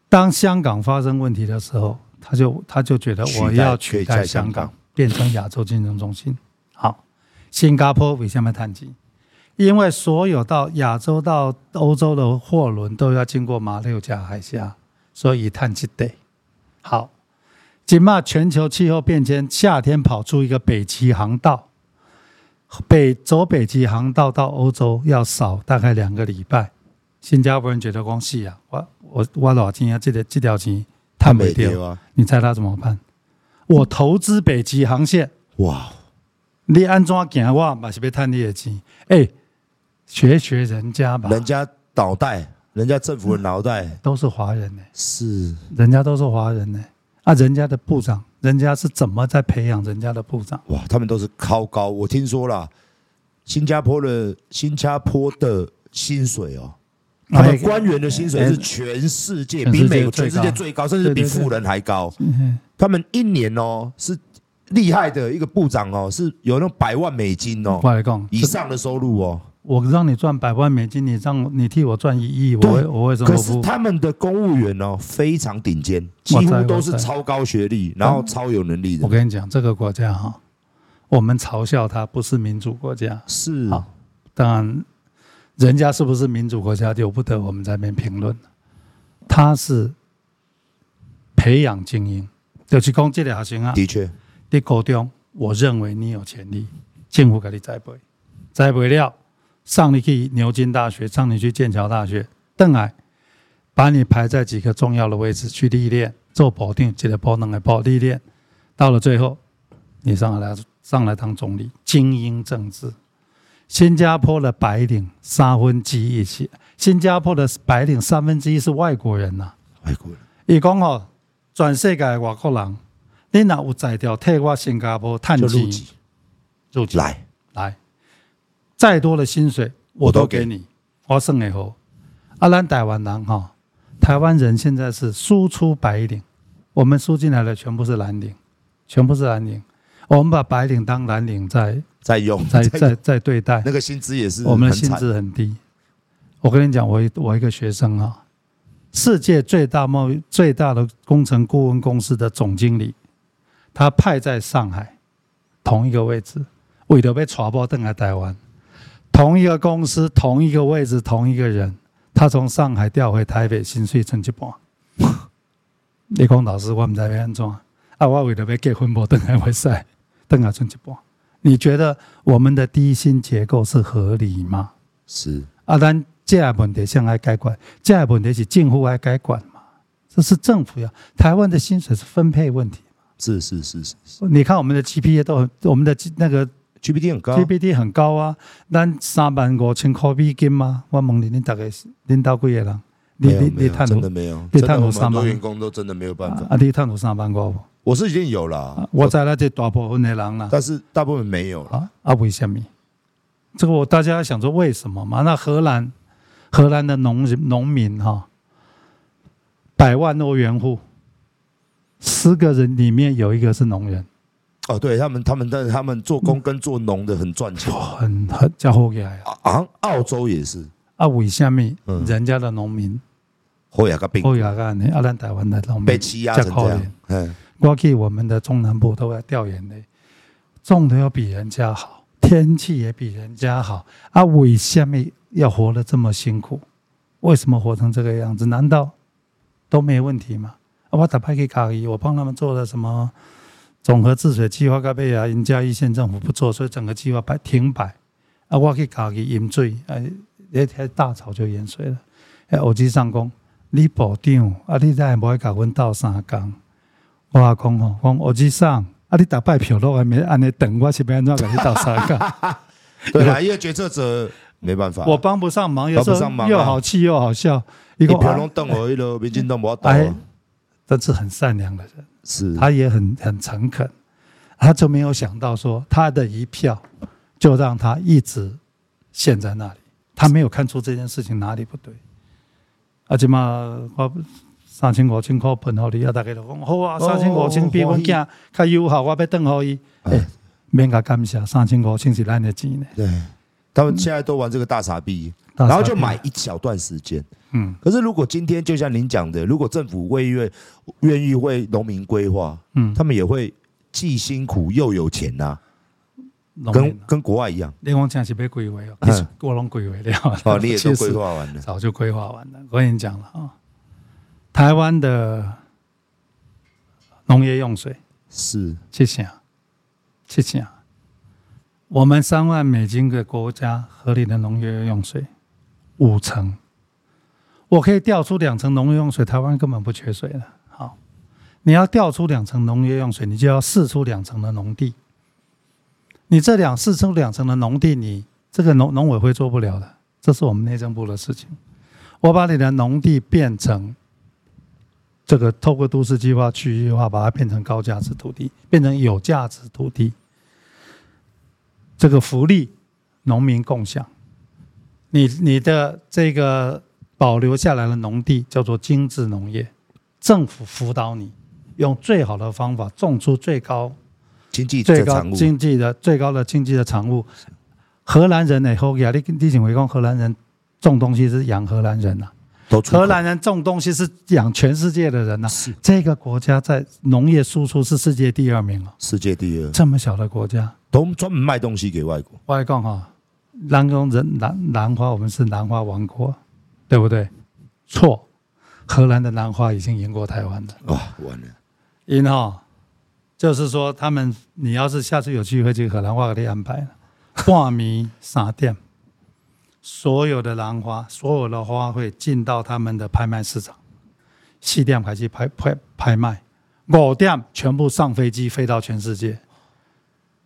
当香港发生问题的时候，他就他就觉得我要取代香港，变成亚洲金融中心。好，新加坡为什么谈及？因为所有到亚洲到欧洲的货轮都要经过马六甲海峡，所以谈及得。好，今嘛全球气候变迁，夏天跑出一个北极航道，北走北极航道到欧洲要少大概两个礼拜。新加坡人觉得光细啊，我我我老金啊，这个这条钱太没掉啊！你猜他怎么办？我投资北极航线，哇！你安怎行？我嘛是要赚你的钱。哎，学学人家吧，人家脑袋。人家政府的脑袋都是华人呢，是人家都是华人呢。啊，人家的部长，人家是怎么在培养人家的部长？哇，他们都是超高。我听说了，新加坡的新加坡的薪水哦，他们官员的薪水是全世界比美国全世界最高，甚至比富人还高。他们一年哦是厉害的一个部长哦，是有那种百万美金哦，以上的收入哦。我让你赚百万美金，你让你替我赚一亿，我会我为什么？可是他们的公务员哦，非常顶尖，几乎都是超高学历，然后超有能力的。我跟你讲，这个国家哈，我们嘲笑它不是民主国家，是啊，当然，人家是不是民主国家，由不得我们在那边评论。他是培养精英，就是讲这条行啊。的确，你高中，我认为你有潜力，政府给你栽培，栽培了。上你去牛津大学，上你去剑桥大学，邓来把你排在几个重要的位置去历练，做保定，记得保能来保历练，到了最后，你上来上来当总理，精英政治。新加坡的白领三分之一是，新加坡的白领三分之一是外国人呐、啊，外国人。伊讲哦，全世界的外国人，你若有才调替我新加坡趁钱，入籍，入籍来来。再多的薪水我都给你，我算以后，阿兰台湾人哈，台湾人现在是输出白领，我们输进来的全部是蓝领，全部是蓝领，我们把白领当蓝领在在用，在在在对待，那个薪资也是，我们的薪资很低。我跟你讲，我我一个学生啊，世界最大贸易最大的工程顾问公司的总经理，他派在上海同一个位置，为了被传播登来台湾，同一个公司同一个位置同一个人，他从上海调回台北，薪水剩一半。你讲老师，我唔知要安怎啊？我为了要结婚，无等来会使等下剩一半。你觉得我们的低薪结构是合理吗？是啊，但这个问题向来该管，这个问题是政府来该管嘛？这是政府要。台湾的薪水是分配问题。是是是是是。你看我们的 GPA 都很，我们的那个 GPD 很高，GPD 很高啊。咱三万五千块美金吗？我问你，你大概是领导几个人？你你你探真的没有，你探五三万。员工都真的没有办法。啊，你探五三万个不？我是已经有了，我在那这大部分的人了，但是大部分没有了。啊，为什么？这个我大家想说为什么嘛？那荷兰，荷兰的农农民哈，百万欧元户，十个人里面有一个是农人。哦，对他们，他们的他们做工跟做农的很赚钱，很很叫好起来啊。澳洲也是啊，为什么？人家的农民好雅个病，好雅个呢？啊，咱台湾的农民被欺压成这样。嗯。过去我们的中南部都在调研的，种的要比人家好，天气也比人家好啊！为什么要活得这么辛苦？为什么活成这个样子？难道都没问题吗？啊、我打派给卡伊，我帮他们做了什么综合治水计划？该被啊，人家一县政府不做，所以整个计划摆停摆啊！我去卡伊淹水，哎，那天大潮就淹水了。哎，我经上讲，你部长啊，你再不会搞阮斗三工。我讲吼，讲我去上啊！你打败票都还没安尼等，我是不要怎给你倒三个？对啊，因为决策者没办法，我帮不上忙，有时候又好气又好笑。一个票拢等我一路，民进党无倒。但是很善良的人，是他也很很诚恳，他就没有想到说他的一票就让他一直陷在那里，他没有看出这件事情哪里不对。而且嘛，我。三千五千块分好你，啊！大家都讲好啊，三千五千比阮囝较友好，我要转好伊。免甲感谢，三千五千是咱的钱呢。对，他们现在都玩这个大傻逼，然后就买一小段时间。嗯，可是如果今天就像您讲的，如果政府为愿愿意为农民规划，嗯，他们也会既辛苦又有钱呐、啊，跟跟国外一样。你讲真是被规划哦，我拢规划了。哦，你也都规划完了，早就规划完了。我跟你讲了啊。台湾的农业用水是七千，七千。我们三万美金的国家合理的农业用水五成，我可以调出两成农业用水，台湾根本不缺水了。好，你要调出两成农业用水，你就要释出两成的农地。你这两释出两成的农地，你这个农农委会做不了的，这是我们内政部的事情。我把你的农地变成。这个透过都市计划区域化，把它变成高价值土地，变成有价值土地。这个福利农民共享，你你的这个保留下来的农地叫做精致农业，政府辅导你用最好的方法种出最高经济最高经济的最高的经济的产物。荷兰人呢？后亚历地景围工，荷兰人种东西是养荷兰人呐、啊。荷兰人种东西是养全世界的人呐、啊，是这个国家在农业输出是世界第二名哦，世界第二，这么小的国家都专门卖东西给外国。外公哈，兰公人兰兰花，我们是兰花王国，对不对？错，荷兰的兰花已经赢过台湾了。哇，完了，赢哈，就是说他们，你要是下次有机会去荷兰，我给你安排了，半暝三点。所有的兰花，所有的花卉进到他们的拍卖市场，四点开始拍拍拍卖，五点全部上飞机飞到全世界，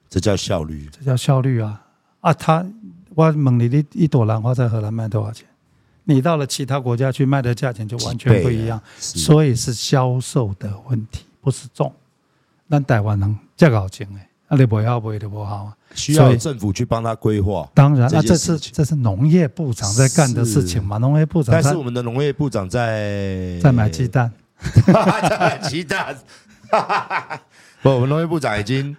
这叫效率，这叫效率啊！啊，他我问你，你一朵兰花在荷兰卖多少钱？你到了其他国家去卖的价钱就完全不一样，所以是销售的问题，不是种。咱台湾人这个好种诶。那你不要不会的不好啊，需要政府去帮他规划。当然，那这是这是农业部长在干的事情嘛？农业部长，但是我们的农业部长在在买鸡蛋，*laughs* 在买鸡蛋。*laughs* 不，我们农业部长已经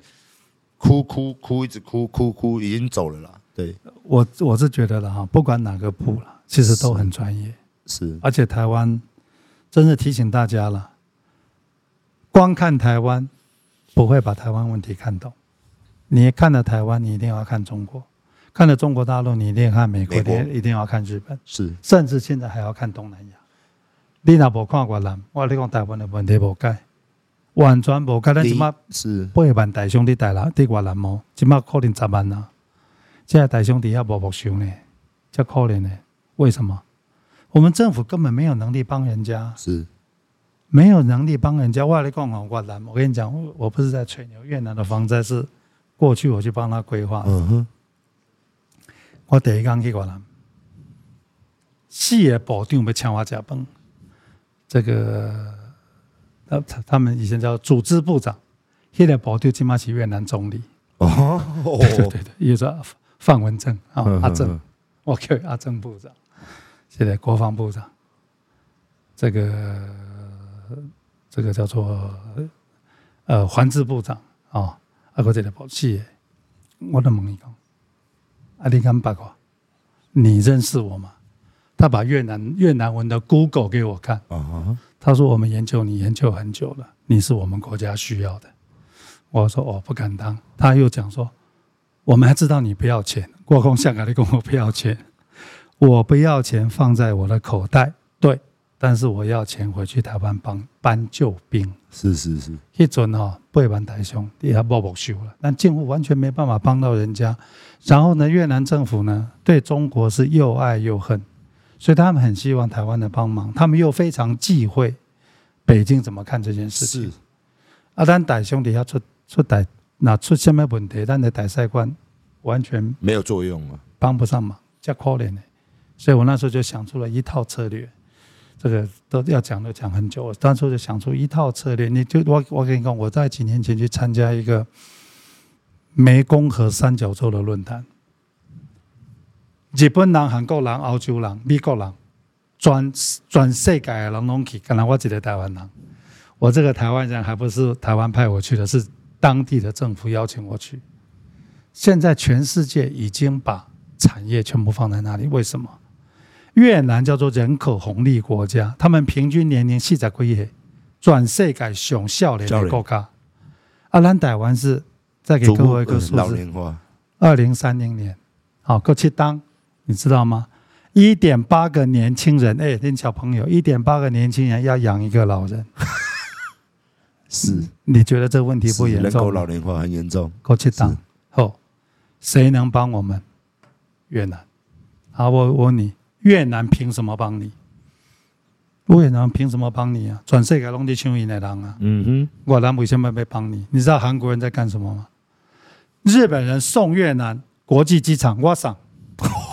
哭哭哭，一直哭哭哭，已经走了啦。对，我我是觉得了哈，不管哪个部了，其实都很专业。是，而且台湾真是提醒大家了，光看台湾不会把台湾问题看懂。你看了台湾，你一定要看中国；看了中国大陆，你一定要看美国，你一定要看日本，是，甚至现在还要看东南亚。你若无看越南，我跟你讲台湾的问题无解，完全无解。咱即马是八万大兄弟在啦，伫越南哦，即马可能十万呐。现在大兄弟要默默收呢，叫可怜呢？为什么？我们政府根本没有能力帮人家，是没有能力帮人家。我跟你讲哦，越南，我跟你讲，我不是在吹牛，越南的防灾是。过去我去帮他规划。嗯哼，我第一天去越南，四个部长要请我食饭。这个，他他们以前叫组织部长，现在部长起码是越南总理。哦，对对对，也是范文正啊，阿正，我叫阿正部长。现在国防部长，这个这个叫做呃环治部长啊。哦啊，个这个宝气，我都问你讲，啊，你敢八卦？你认识我吗？他把越南越南文的 Google 给我看，他说我们研究你研究很久了，你是我们国家需要的。我说我不敢当。他又讲说，我们还知道你不要钱，国空香港的跟我不要钱，我不要钱放在我的口袋，对。但是我要钱回去台湾帮搬救兵，是是是，一准哈八万大兄弟也默默收了，但政府完全没办法帮到人家。然后呢，越南政府呢对中国是又爱又恨，所以他们很希望台湾的帮忙，他们又非常忌讳北京怎么看这件事情。是啊，但大兄弟要出出大那出什么问题，但的大使馆完全没有作用啊，帮不上忙，叫可怜的。所以我那时候就想出了一套策略。这个都要讲都讲很久，我当初就想出一套策略。你就我我跟你讲，我在几年前去参加一个湄公河三角洲的论坛，日本人、韩国人、欧洲人、美国人，全全世界的人拢去，可能我一个台湾人。我这个台湾人还不是台湾派我去的，是当地的政府邀请我去。现在全世界已经把产业全部放在那里，为什么？越南叫做人口红利国家，他们平均年龄四十几岁，全世界上少年的国家。啊，咱台湾是再给各位一个数字，二零三零年，好，过去当，你知道吗？一点八个年轻人，哎，那小朋友，一点八个年轻人要养一个老人，*laughs* 是？你觉得这个问题不严重？人口老龄化很严重。过去当，后，谁能帮我们？越南。好，我问你。越南凭什么帮你？越南凭什么帮你啊？全世界拢在抢伊的人啊！嗯哼，越南为什么没帮你？你知道韩国人在干什么吗？日本人送越南国际机场，我上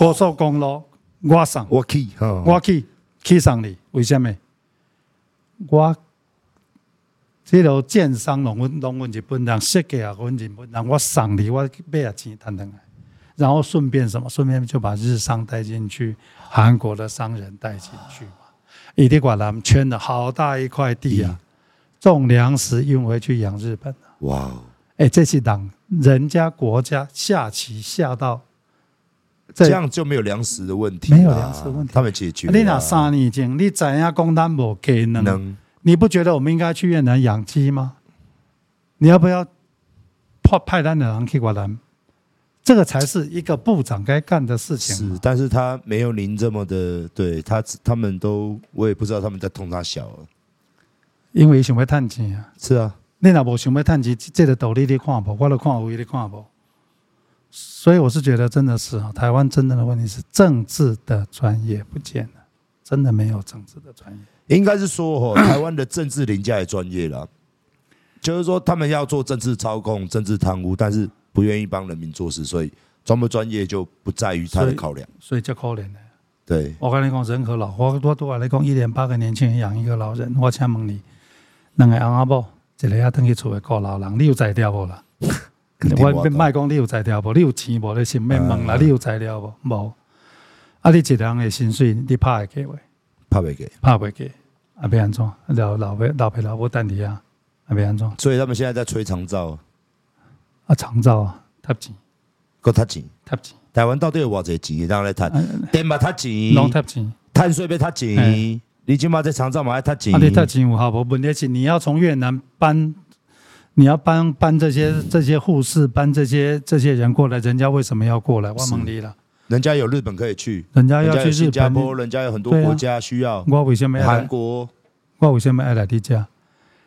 高速公路，我送我去，我去去送你，为什么？我这条建商拢阮拢阮日本人设计啊，阮日本人我送你，我买啊钱。然后顺便什么？顺便就把日商带进去，韩国的商人带进去嘛。一定把他们圈了好大一块地啊，种粮食运回去养日本。哇！哎，这是党人家国家下棋下到这样就没有粮食的问题，没有粮食问题，他们解决。你那三年前你怎样供单不给能？你不觉得我们应该去越南养鸡吗？你要不要派派单的人去越南？这个才是一个部长该干的事情。是，但是他没有您这么的，对他，他们都，我也不知道他们在通他小。因为想要赚钱啊。是啊，你若无想要赚钱，这个道理你看不，我都看有你看不。所以我是觉得，真的是啊，台湾真正的问题是政治的专业不见了，真的没有政治的专业。应该是说，哦，*coughs* 台湾的政治凌驾于专业了，就是说他们要做政治操控、政治贪污，但是。不愿意帮人民做事，所以专不专业就不在于他的考量，所以叫可怜的。对，我跟你讲，人和老，我我都话你讲，一点八个年轻人养一个老人，我请问你，两个阿伯，一个要等于厝的顾老人，你有才调无啦？我卖讲你有才调无？你有钱无？你先免问啦，你有材料无？无。啊，你一个人的薪水，你拍会给未？拍未给？拍未给？啊，要安怎？老老爸老爸老母等你啊？啊，要安怎？所以他们现在在吹长照。啊，长照啊，他钱，够他钱，他钱。台湾到底有偌济钱？让来谈，电嘛他钱，拢他钱，碳税要他钱，你即码在长照嘛，他钱，啊，你他钱有好无？问题是你要从越南搬，你要搬搬这些这些护士，搬这些这些人过来，人家为什么要过来？我蒙你了，人家有日本可以去，人家要去新加坡，人家有很多国家需要。啊、我为什么要来？韩国，我为什么要来你家？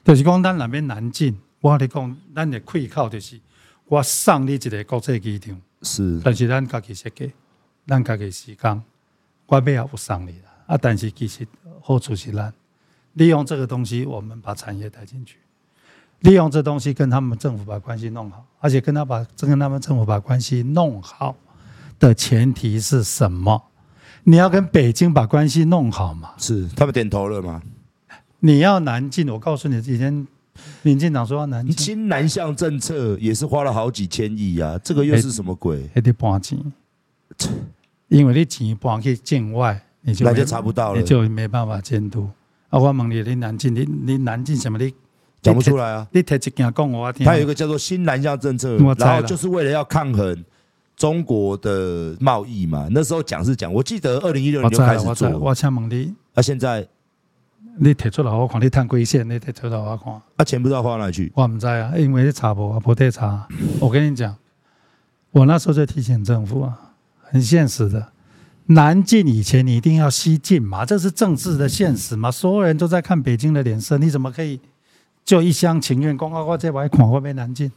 就是讲咱那边南进，我跟你讲，咱的开口就是我送你一个国际机场，是，但是咱家己设计，咱家己时间，我没有送你啦。啊！但是其实好处是咱利用这个东西，我们把产业带进去，利用这东西跟他们政府把关系弄好，而且跟他把跟他们政府把关系弄好的前提是什么？你要跟北京把关系弄好嘛？是他们点头了吗？你要南进，我告诉你，以前民进党说要南进，新南向政策也是花了好几千亿啊！这个又是什么鬼？还得搬钱，因为你钱搬去境外。你就，就查不到了，你就没办法监督。啊，我问你，你南进，你你南进什么？你讲不出来啊！你提一件讲我听。他有一个叫做新南向政策，然后就是为了要抗衡中国的贸易嘛。那时候讲是讲，我记得二零一六年就开始做。我请问你，啊，现在你提出来我看，你探规线，你提出来我看。啊，钱不知道花哪去？我不知啊，因为你查不，不得查。*laughs* 我跟你讲，我那时候就提醒政府啊，很现实的。南进以前，你一定要西进嘛，这是政治的现实嘛。所有人都在看北京的脸色，你怎么可以就一厢情愿？光光在外看会不会南进？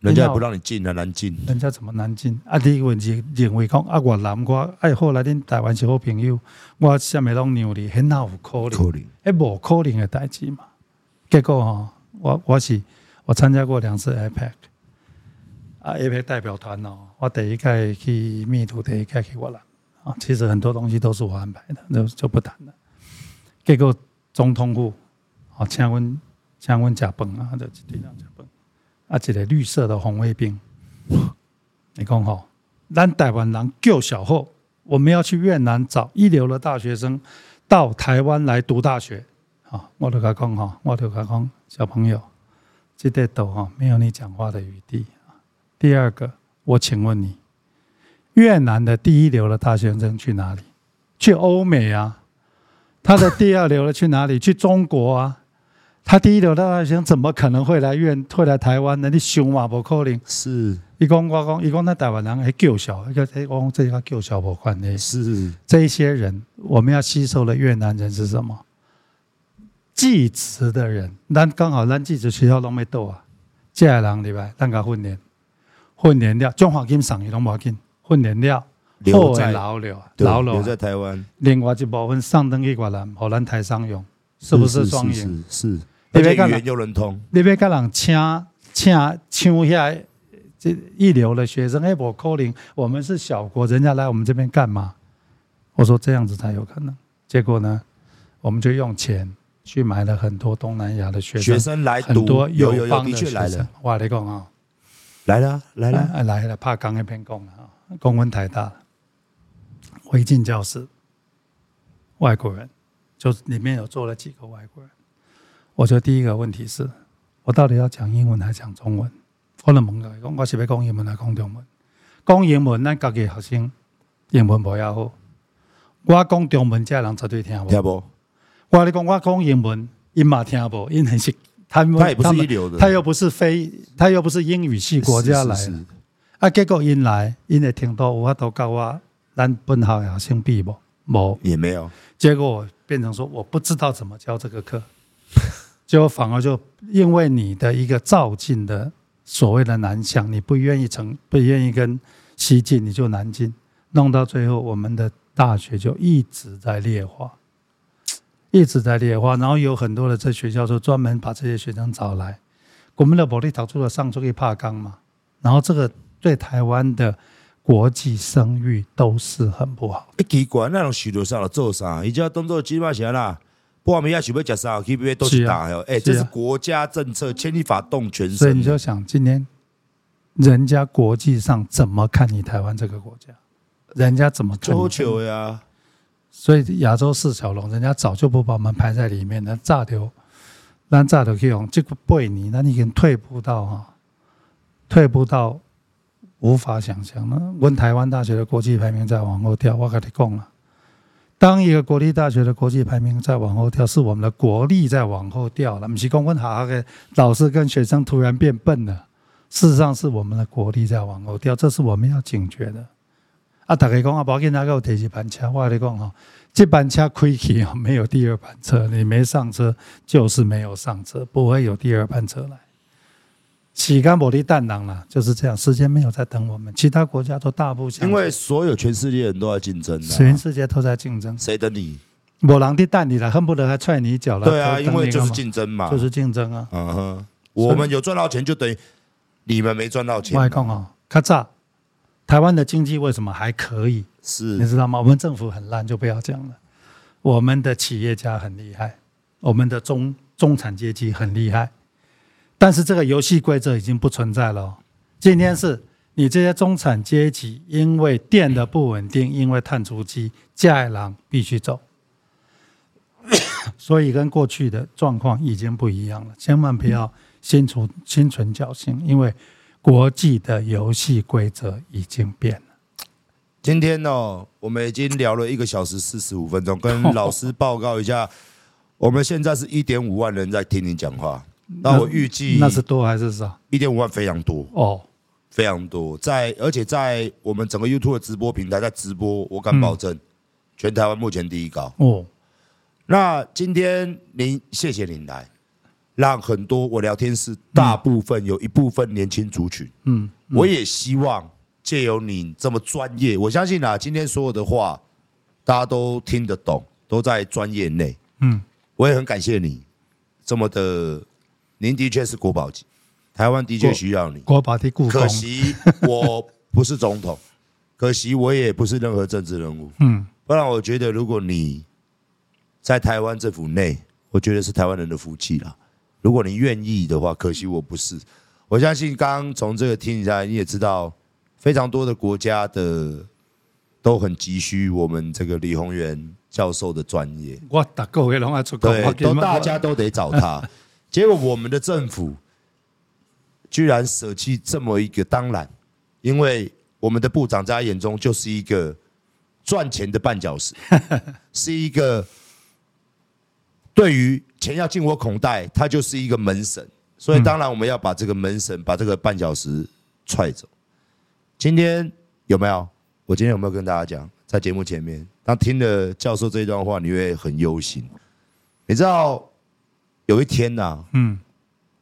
人家也不让你进啊，难进。人家怎么难进？啊，第一个问题认为讲啊，我南我爱好来恁台湾是好朋友，我下面拢让你，很哪有可能？可能，哎，无可能的代志嘛。结果哈，我我是我参加过两次 APEC 啊，APEC 代表团哦，我第一届去秘鲁，第一届去越南。啊，其实很多东西都是我安排的，那就不谈了。结果总统府啊，请问请问甲崩啊，就这样甲崩啊，一个绿色的红卫兵，你讲吼，咱台湾人够小后，我们要去越南找一流的大学生到台湾来读大学。啊，我就讲吼，我就讲小朋友，这得都哈，没有你讲话的余地。第二个，我请问你。越南的第一流的大学生去哪里？去欧美啊。他的第二流的去哪里？去中国啊。他第一流的大学生怎么可能会来越会来台湾呢？你想嘛，不可能。是。一共我讲，一共那台湾人还救小，一个哎，我讲这个救小不关的。是。这一些人，我们要吸收的越南人是什么？技职的人。咱刚好咱技职学校都没到啊。这些人对吧？咱个训练，训练了，中华金上也拢无要紧。训练了，后来老了，老了留在台湾。另外一部分上登一寡人，荷兰台商用，是不是双赢？是，是，是，是，而且语言又能通。你别跟人请请抢下这一流的学生，哎，我可能我们是小国，人家来我们这边干嘛？我说这样子才有可能。结果呢，我们就用钱去买了很多东南亚的学生，学生来读，很多友邦的学生。我跟你讲啊，来了，来了，来了，怕刚那边讲啊。公文太大，我一进教室，外国人就里面有做了几个外国人。我觉得第一个问题是，我到底要讲英文还是讲中文？我能问他，我是要讲英文还是讲中文？讲英文，咱家己学生英文不要好。我讲中文，这人绝对听不。听不？我跟你讲，我讲英文，伊嘛听不，因很是他们，他也不是一流的，他又不是非，他又不是英语系国家来的。啊！结果因来，因会听到有法度教我，咱本校学生比无，无也没有。结果变成说，我不知道怎么教这个课，*laughs* 结果反而就因为你的一个照进的所谓的南向，你不愿意成，不愿意跟西进，你就南进，弄到最后，我们的大学就一直在劣化，*tsk* 一直在劣化。然后有很多的这学校就专门把这些学生找来，我们的保利导出了上出去爬岗嘛，然后这个。对台湾的国际声誉都是很不好。一奇怪，那种许多啥了做啥？一家动作基本上啦，不管我们要准备讲啥，K P V 都是打哟。哎，这是国家政策，牵一发动全身。所以你就想，今天人家国际上怎么看你台湾这个国家？人家怎么看球呀？所以亚洲四小龙，人家早就不把我们排在里面了。炸流，那炸流可以用这个背你，那你已经退步到哈，退步到。无法想象呢。问台湾大学的国际排名在往后掉，我跟你讲了，当一个国立大学的国际排名在往后掉，是我们的国力在往后掉了。不是公问好好的老师跟学生突然变笨了，事实上是我们的国力在往后掉，这是我们要警觉的。啊，大家讲啊，宝剑那个提一班车，我跟你讲哈，这班车开去啊，*laughs* 没有第二班车，你没上车就是没有上车，不会有第二班车来。时间没在等人了，就是这样，时间没有在等我们，其他国家都大步向前。因为所有全世界人都在竞争，全世界都在竞争，谁等你？没人在等你了，恨不得还踹你一脚了。对啊，因为就是竞争嘛，就是竞争啊。嗯哼，我们有赚到钱，就等于你们没赚到钱。外公啊，咔嚓，台湾的经济为什么还可以？是你知道吗？我们政府很烂，就不要讲了。我们的企业家很厉害，我们的中中产阶级很厉害。但是这个游戏规则已经不存在了。今天是你这些中产阶级，因为电的不稳定，因为碳足迹，加郎必须走，*coughs* 所以跟过去的状况已经不一样了。千万不要心存心存侥幸，因为国际的游戏规则已经变了。今天呢，我们已经聊了一个小时四十五分钟，跟老师报告一下，我们现在是一点五万人在听你讲话。那我预计那是多还是少？一点五万非常多哦，非常多。在而且在我们整个 YouTube 的直播平台在直播，我敢保证，全台湾目前第一高哦。那今天您谢谢您来，让很多我聊天室大部分有一部分年轻族群，嗯，我也希望借由你这么专业，我相信啊，今天所有的话大家都听得懂，都在专业内，嗯，我也很感谢你这么的。您的确是国宝级，台湾的确需要你。国宝的故宫。可惜我不是总统，可惜我也不是任何政治人物。嗯，不然我觉得如果你在台湾政府内，我觉得是台湾人的福气了。如果你愿意的话，可惜我不是。我相信刚刚从这个听下来，你也知道，非常多的国家的都很急需我们这个李宏源教授的专业。我大个月拢爱出国，对，都大家都得找他。*laughs* 结果我们的政府居然舍弃这么一个，当然，因为我们的部长在他眼中就是一个赚钱的绊脚石，*laughs* 是一个对于钱要进我口袋，他就是一个门神。所以当然我们要把这个门神，把这个绊脚石踹走。今天有没有？我今天有没有跟大家讲，在节目前面，当听了教授这一段话，你会很忧心。你知道？有一天呐、啊，嗯，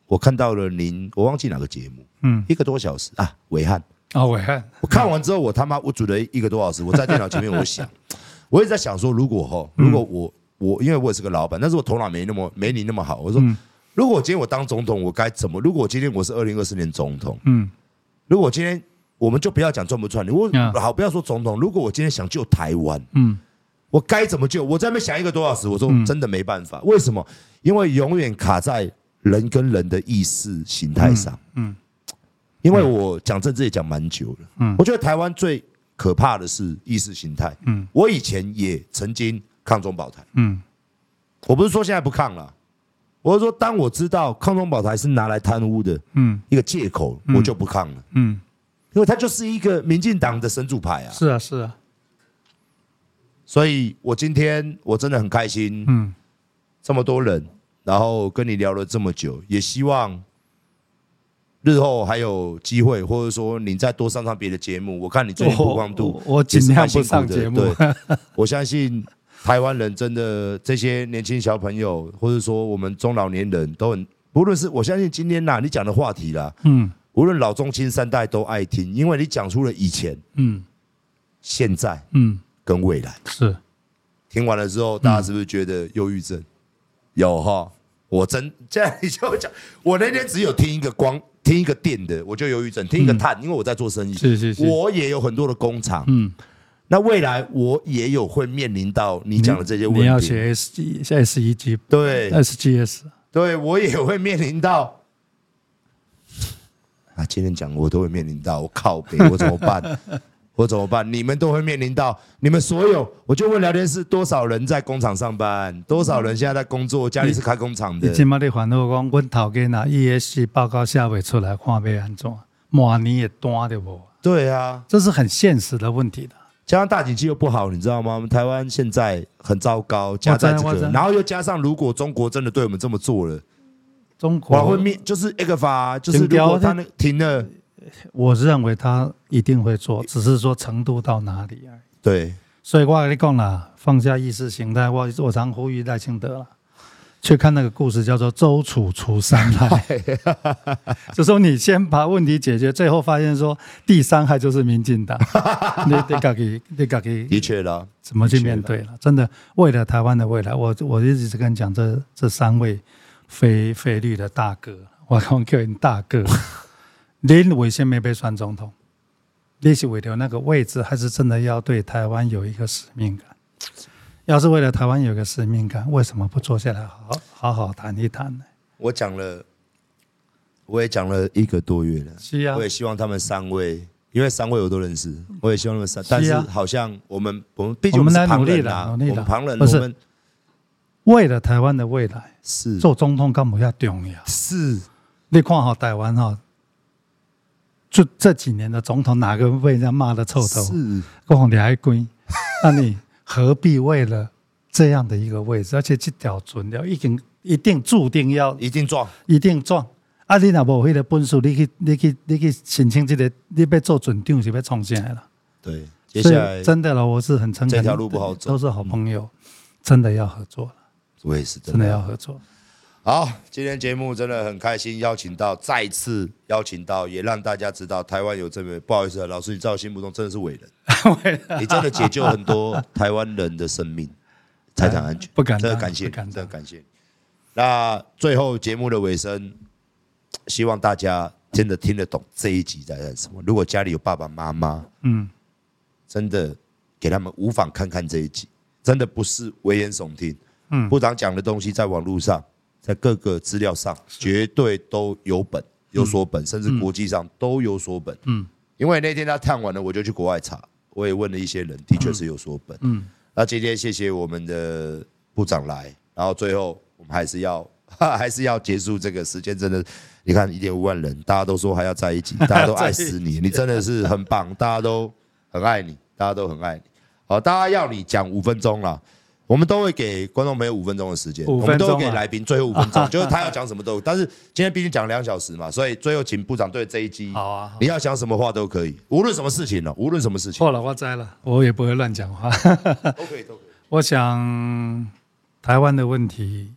我看到了您，我忘记哪个节目，嗯，一个多小时啊，伟汉。啊，伟汉，我看完之后，我他妈我煮了一个多小时，我在电脑前面，*laughs* 我想，我一直在想说，如果哈，如果我我，因为我也是个老板，但是我头脑没那么没你那么好，我说，如果我今天我当总统，我该怎么？如果我今天我是二零二四年总统，嗯，如果今天我们就不要讲赚不赚，我好不要说总统，如果我今天想救台湾，嗯。我该怎么救？我在那边想一个多小时，我说真的没办法。为什么？因为永远卡在人跟人的意识形态上。嗯，因为我讲政治也讲蛮久了。嗯，我觉得台湾最可怕的是意识形态。嗯，我以前也曾经抗中保台。嗯，我不是说现在不抗了，我是说当我知道抗中保台是拿来贪污的，嗯，一个借口，我就不抗了。嗯，因为它就是一个民进党的神主牌啊。是啊，是啊。所以我今天我真的很开心，嗯，这么多人，然后跟你聊了这么久，也希望日后还有机会，或者说你再多上上别的节目。我看你最近曝光度，我尽量不上节目。对，我相信台湾人真的这些年轻小朋友，或者说我们中老年人都很，不论是我相信今天呐，你讲的话题啦，嗯，无论老中青三代都爱听，因为你讲出了以前，嗯，现在，嗯。跟未来。是。听完了之后，大家是不是觉得忧郁症？有哈？我真这样你就讲，我那天只有听一个光，听一个电的，我就忧郁症；听一个碳，因为我在做生意，是是是，我也有很多的工厂，嗯，那未来我也有会面临到你讲的这些问题。你要写 S G S E G 对。S G S，对我也会面临到。啊，今天讲我都会面临到，我靠北，我怎么办？*laughs* 我怎么办？你们都会面临到，你们所有，我就问聊天室多少人在工厂上班，多少人现在在工作，家里是开工厂的。你今麦的烦恼讲，阮头家拿 ESG 报告写不出来，看要安怎？明年也单的不？对啊，这是很现实的问题的。加上大景气又不好，你知道吗？我们台湾现在很糟糕，加在这个，然后又加上如果中国真的对我们这么做了，中国会灭，就是一个法，就是如果他那停了，我认为他一定会做，只是说程度到哪里而已。对，所以我跟你讲了，放下意识形态，我我常呼吁赖清德了。去看那个故事，叫做“周楚除三害”，*laughs* 就说你先把问题解决，最后发现说第三害就是民进党，*laughs* 你得搞给，你搞给，的确了，怎么去面对了？真的，为了台湾的未来，我我一直跟你讲，这这三位非非律的大哥，我讲叫你大哥，你为什么没被选总统？你是为了那个位置，还是真的要对台湾有一个使命感？要是为了台湾有个使命感，为什么不坐下来好好好谈一谈呢？我讲了，我也讲了一个多月了。是啊，我也希望他们三位，因为三位我都认识，我也希望他们三。但是好像我们我们毕竟我们是旁人啊，我们旁人，不是为了台湾的未来是做总统干部要重要？是，你看好台湾哈，就这几年的总统哪个被人家骂的臭头？是，讲你还贵，*laughs* 那你。何必为了这样的一个位置，而且这条船要已经一定注定要一定撞，一定撞。啊，你若无迄个本事，你去你去你去申请这个，你要做准长是要冲进来了。对，接下来真的了，我是很诚恳，这条路不好走，都是好朋友，真的要合作了。我也是真的要合作。好，今天节目真的很开心，邀请到再次邀请到，也让大家知道台湾有这位。不好意思啊，老师，你在我心目中真的是 *laughs* 伟人，你真的解救很多台湾人的生命，财产安全，*laughs* 不敢，真的感谢，真的感谢。那最后节目的尾声，希望大家真的听得懂这一集在干什么。如果家里有爸爸妈妈，嗯，真的给他们无妨看看这一集，真的不是危言耸听。嗯，部长讲的东西在网络上。在各个资料上绝对都有本有所本，甚至国际上都有所本。嗯，因为那天他探完了，我就去国外查，我也问了一些人，的确是有所本。嗯，那今天谢谢我们的部长来，然后最后我们还是要 *laughs* 还是要结束这个时间，真的，你看一点五万人，大家都说还要在一起，*laughs* 大家都爱死你，你真的是很棒，大家都很爱你，大家都很爱你。好，大家要你讲五分钟了。我们都会给观众朋友五分钟的时间，我们都会给来宾最后五分钟，*laughs* 就是他要讲什么都。但是今天毕竟讲两小时嘛，所以最后请部长对这一集，好啊，你要讲什么话都可以，无论什么事情呢，无论什么事情。错了，我栽了，我也不会乱讲话。*laughs* 都可以，都可以。我想台湾的问题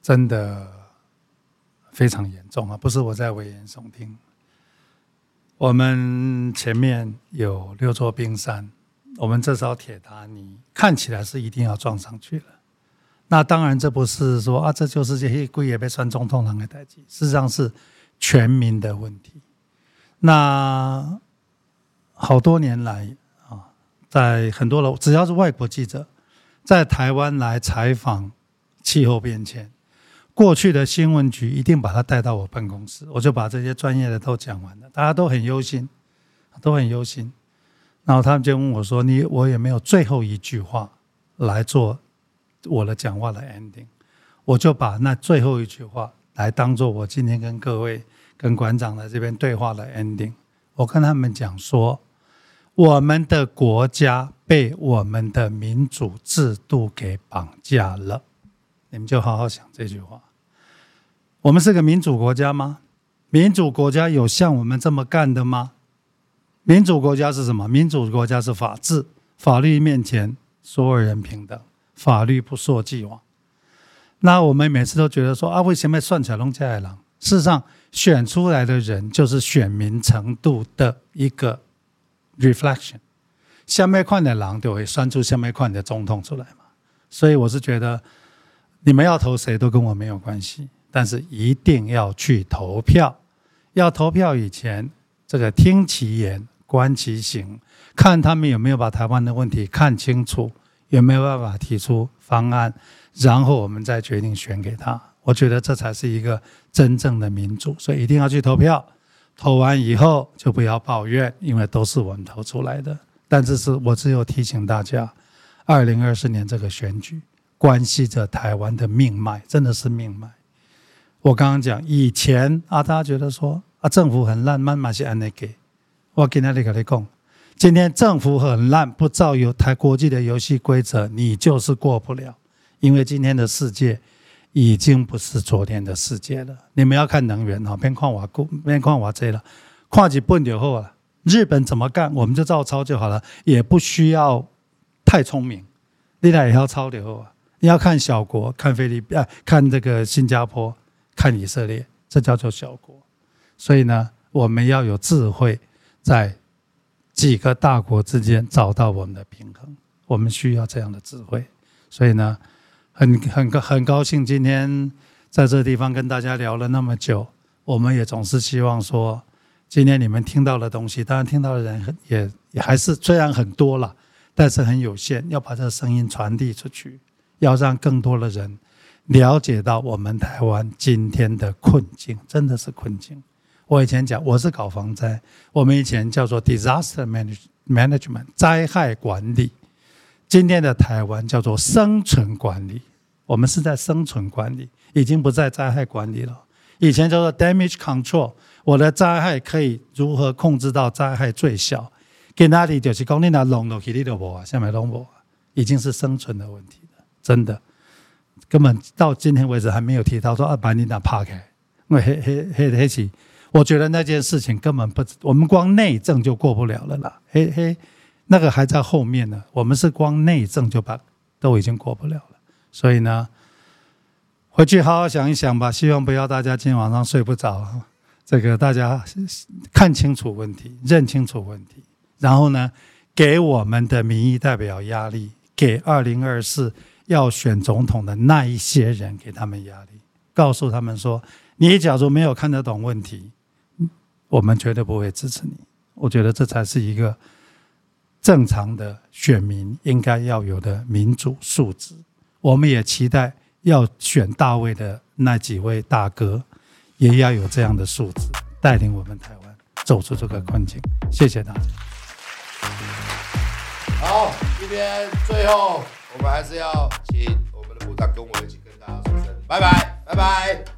真的非常严重啊，不是我在危言耸听。我们前面有六座冰山。我们这艘铁达尼看起来是一定要撞上去了，那当然这不是说啊，这就是这些贵也被算总统人的代际，事实上是全民的问题。那好多年来啊，在很多的只要是外国记者在台湾来采访气候变迁，过去的新闻局一定把他带到我办公室，我就把这些专业的都讲完了，大家都很忧心，都很忧心。然后他们就问我说：“你我也没有最后一句话来做我的讲话的 ending，我就把那最后一句话来当做我今天跟各位跟馆长来这边对话的 ending。我跟他们讲说，我们的国家被我们的民主制度给绑架了，你们就好好想这句话。我们是个民主国家吗？民主国家有像我们这么干的吗？”民主国家是什么？民主国家是法治，法律面前所有人平等，法律不溯既往。那我们每次都觉得说啊，为什么算起来龙家海狼？事实上，选出来的人就是选民程度的一个 reflection。下面款的狼就会算出下面款的总统出来嘛。所以我是觉得，你们要投谁都跟我没有关系，但是一定要去投票。要投票以前，这个听其言。观其行，看他们有没有把台湾的问题看清楚，有没有办法提出方案，然后我们再决定选给他。我觉得这才是一个真正的民主，所以一定要去投票。投完以后就不要抱怨，因为都是我们投出来的。但这是我只有提醒大家，二零二四年这个选举关系着台湾的命脉，真的是命脉。我刚刚讲以前啊，大家觉得说啊，政府很烂，慢慢是安内给。我今天跟你讲，今天政府很烂，不照有台国际的游戏规则，你就是过不了。因为今天的世界已经不是昨天的世界了。你们要看能源哈，边矿瓦固，边矿瓦这了，矿几不久后啊，日本怎么干，我们就照抄就好了，也不需要太聪明。你俩也要抄的后啊，你要看小国，看菲律宾，看这个新加坡，看以色列，这叫做小国。所以呢，我们要有智慧，在几个大国之间找到我们的平衡。我们需要这样的智慧。所以呢。很很高很高兴今天在这个地方跟大家聊了那么久，我们也总是希望说，今天你们听到的东西，当然听到的人也也还是虽然很多了，但是很有限，要把这个声音传递出去，要让更多的人了解到我们台湾今天的困境，真的是困境。我以前讲我是搞防灾，我们以前叫做 disaster management 灾害管理。今天的台湾叫做生存管理，我们是在生存管理，已经不在灾害管理了。以前叫做 damage control，我的灾害可以如何控制到灾害最小？给哪里就是讲你那弄到去你都无啊，下面弄无啊，已经是生存的问题了，真的，根本到今天为止还没有提到说啊，把你那趴开，因为黑黑黑黑起，我觉得那件事情根本不，我们光内政就过不了了啦，嘿嘿。那个还在后面呢，我们是光内政就把都已经过不了了，所以呢，回去好好想一想吧。希望不要大家今天晚上睡不着，这个大家看清楚问题，认清楚问题，然后呢，给我们的民意代表压力，给二零二四要选总统的那一些人给他们压力，告诉他们说，你假如没有看得懂问题，我们绝对不会支持你。我觉得这才是一个。正常的选民应该要有的民主素质，我们也期待要选大卫的那几位大哥，也要有这样的素质，带领我们台湾走出这个困境。谢谢大家。好，今天最后我们还是要请我们的部长跟我一起跟大家说声拜拜，拜拜。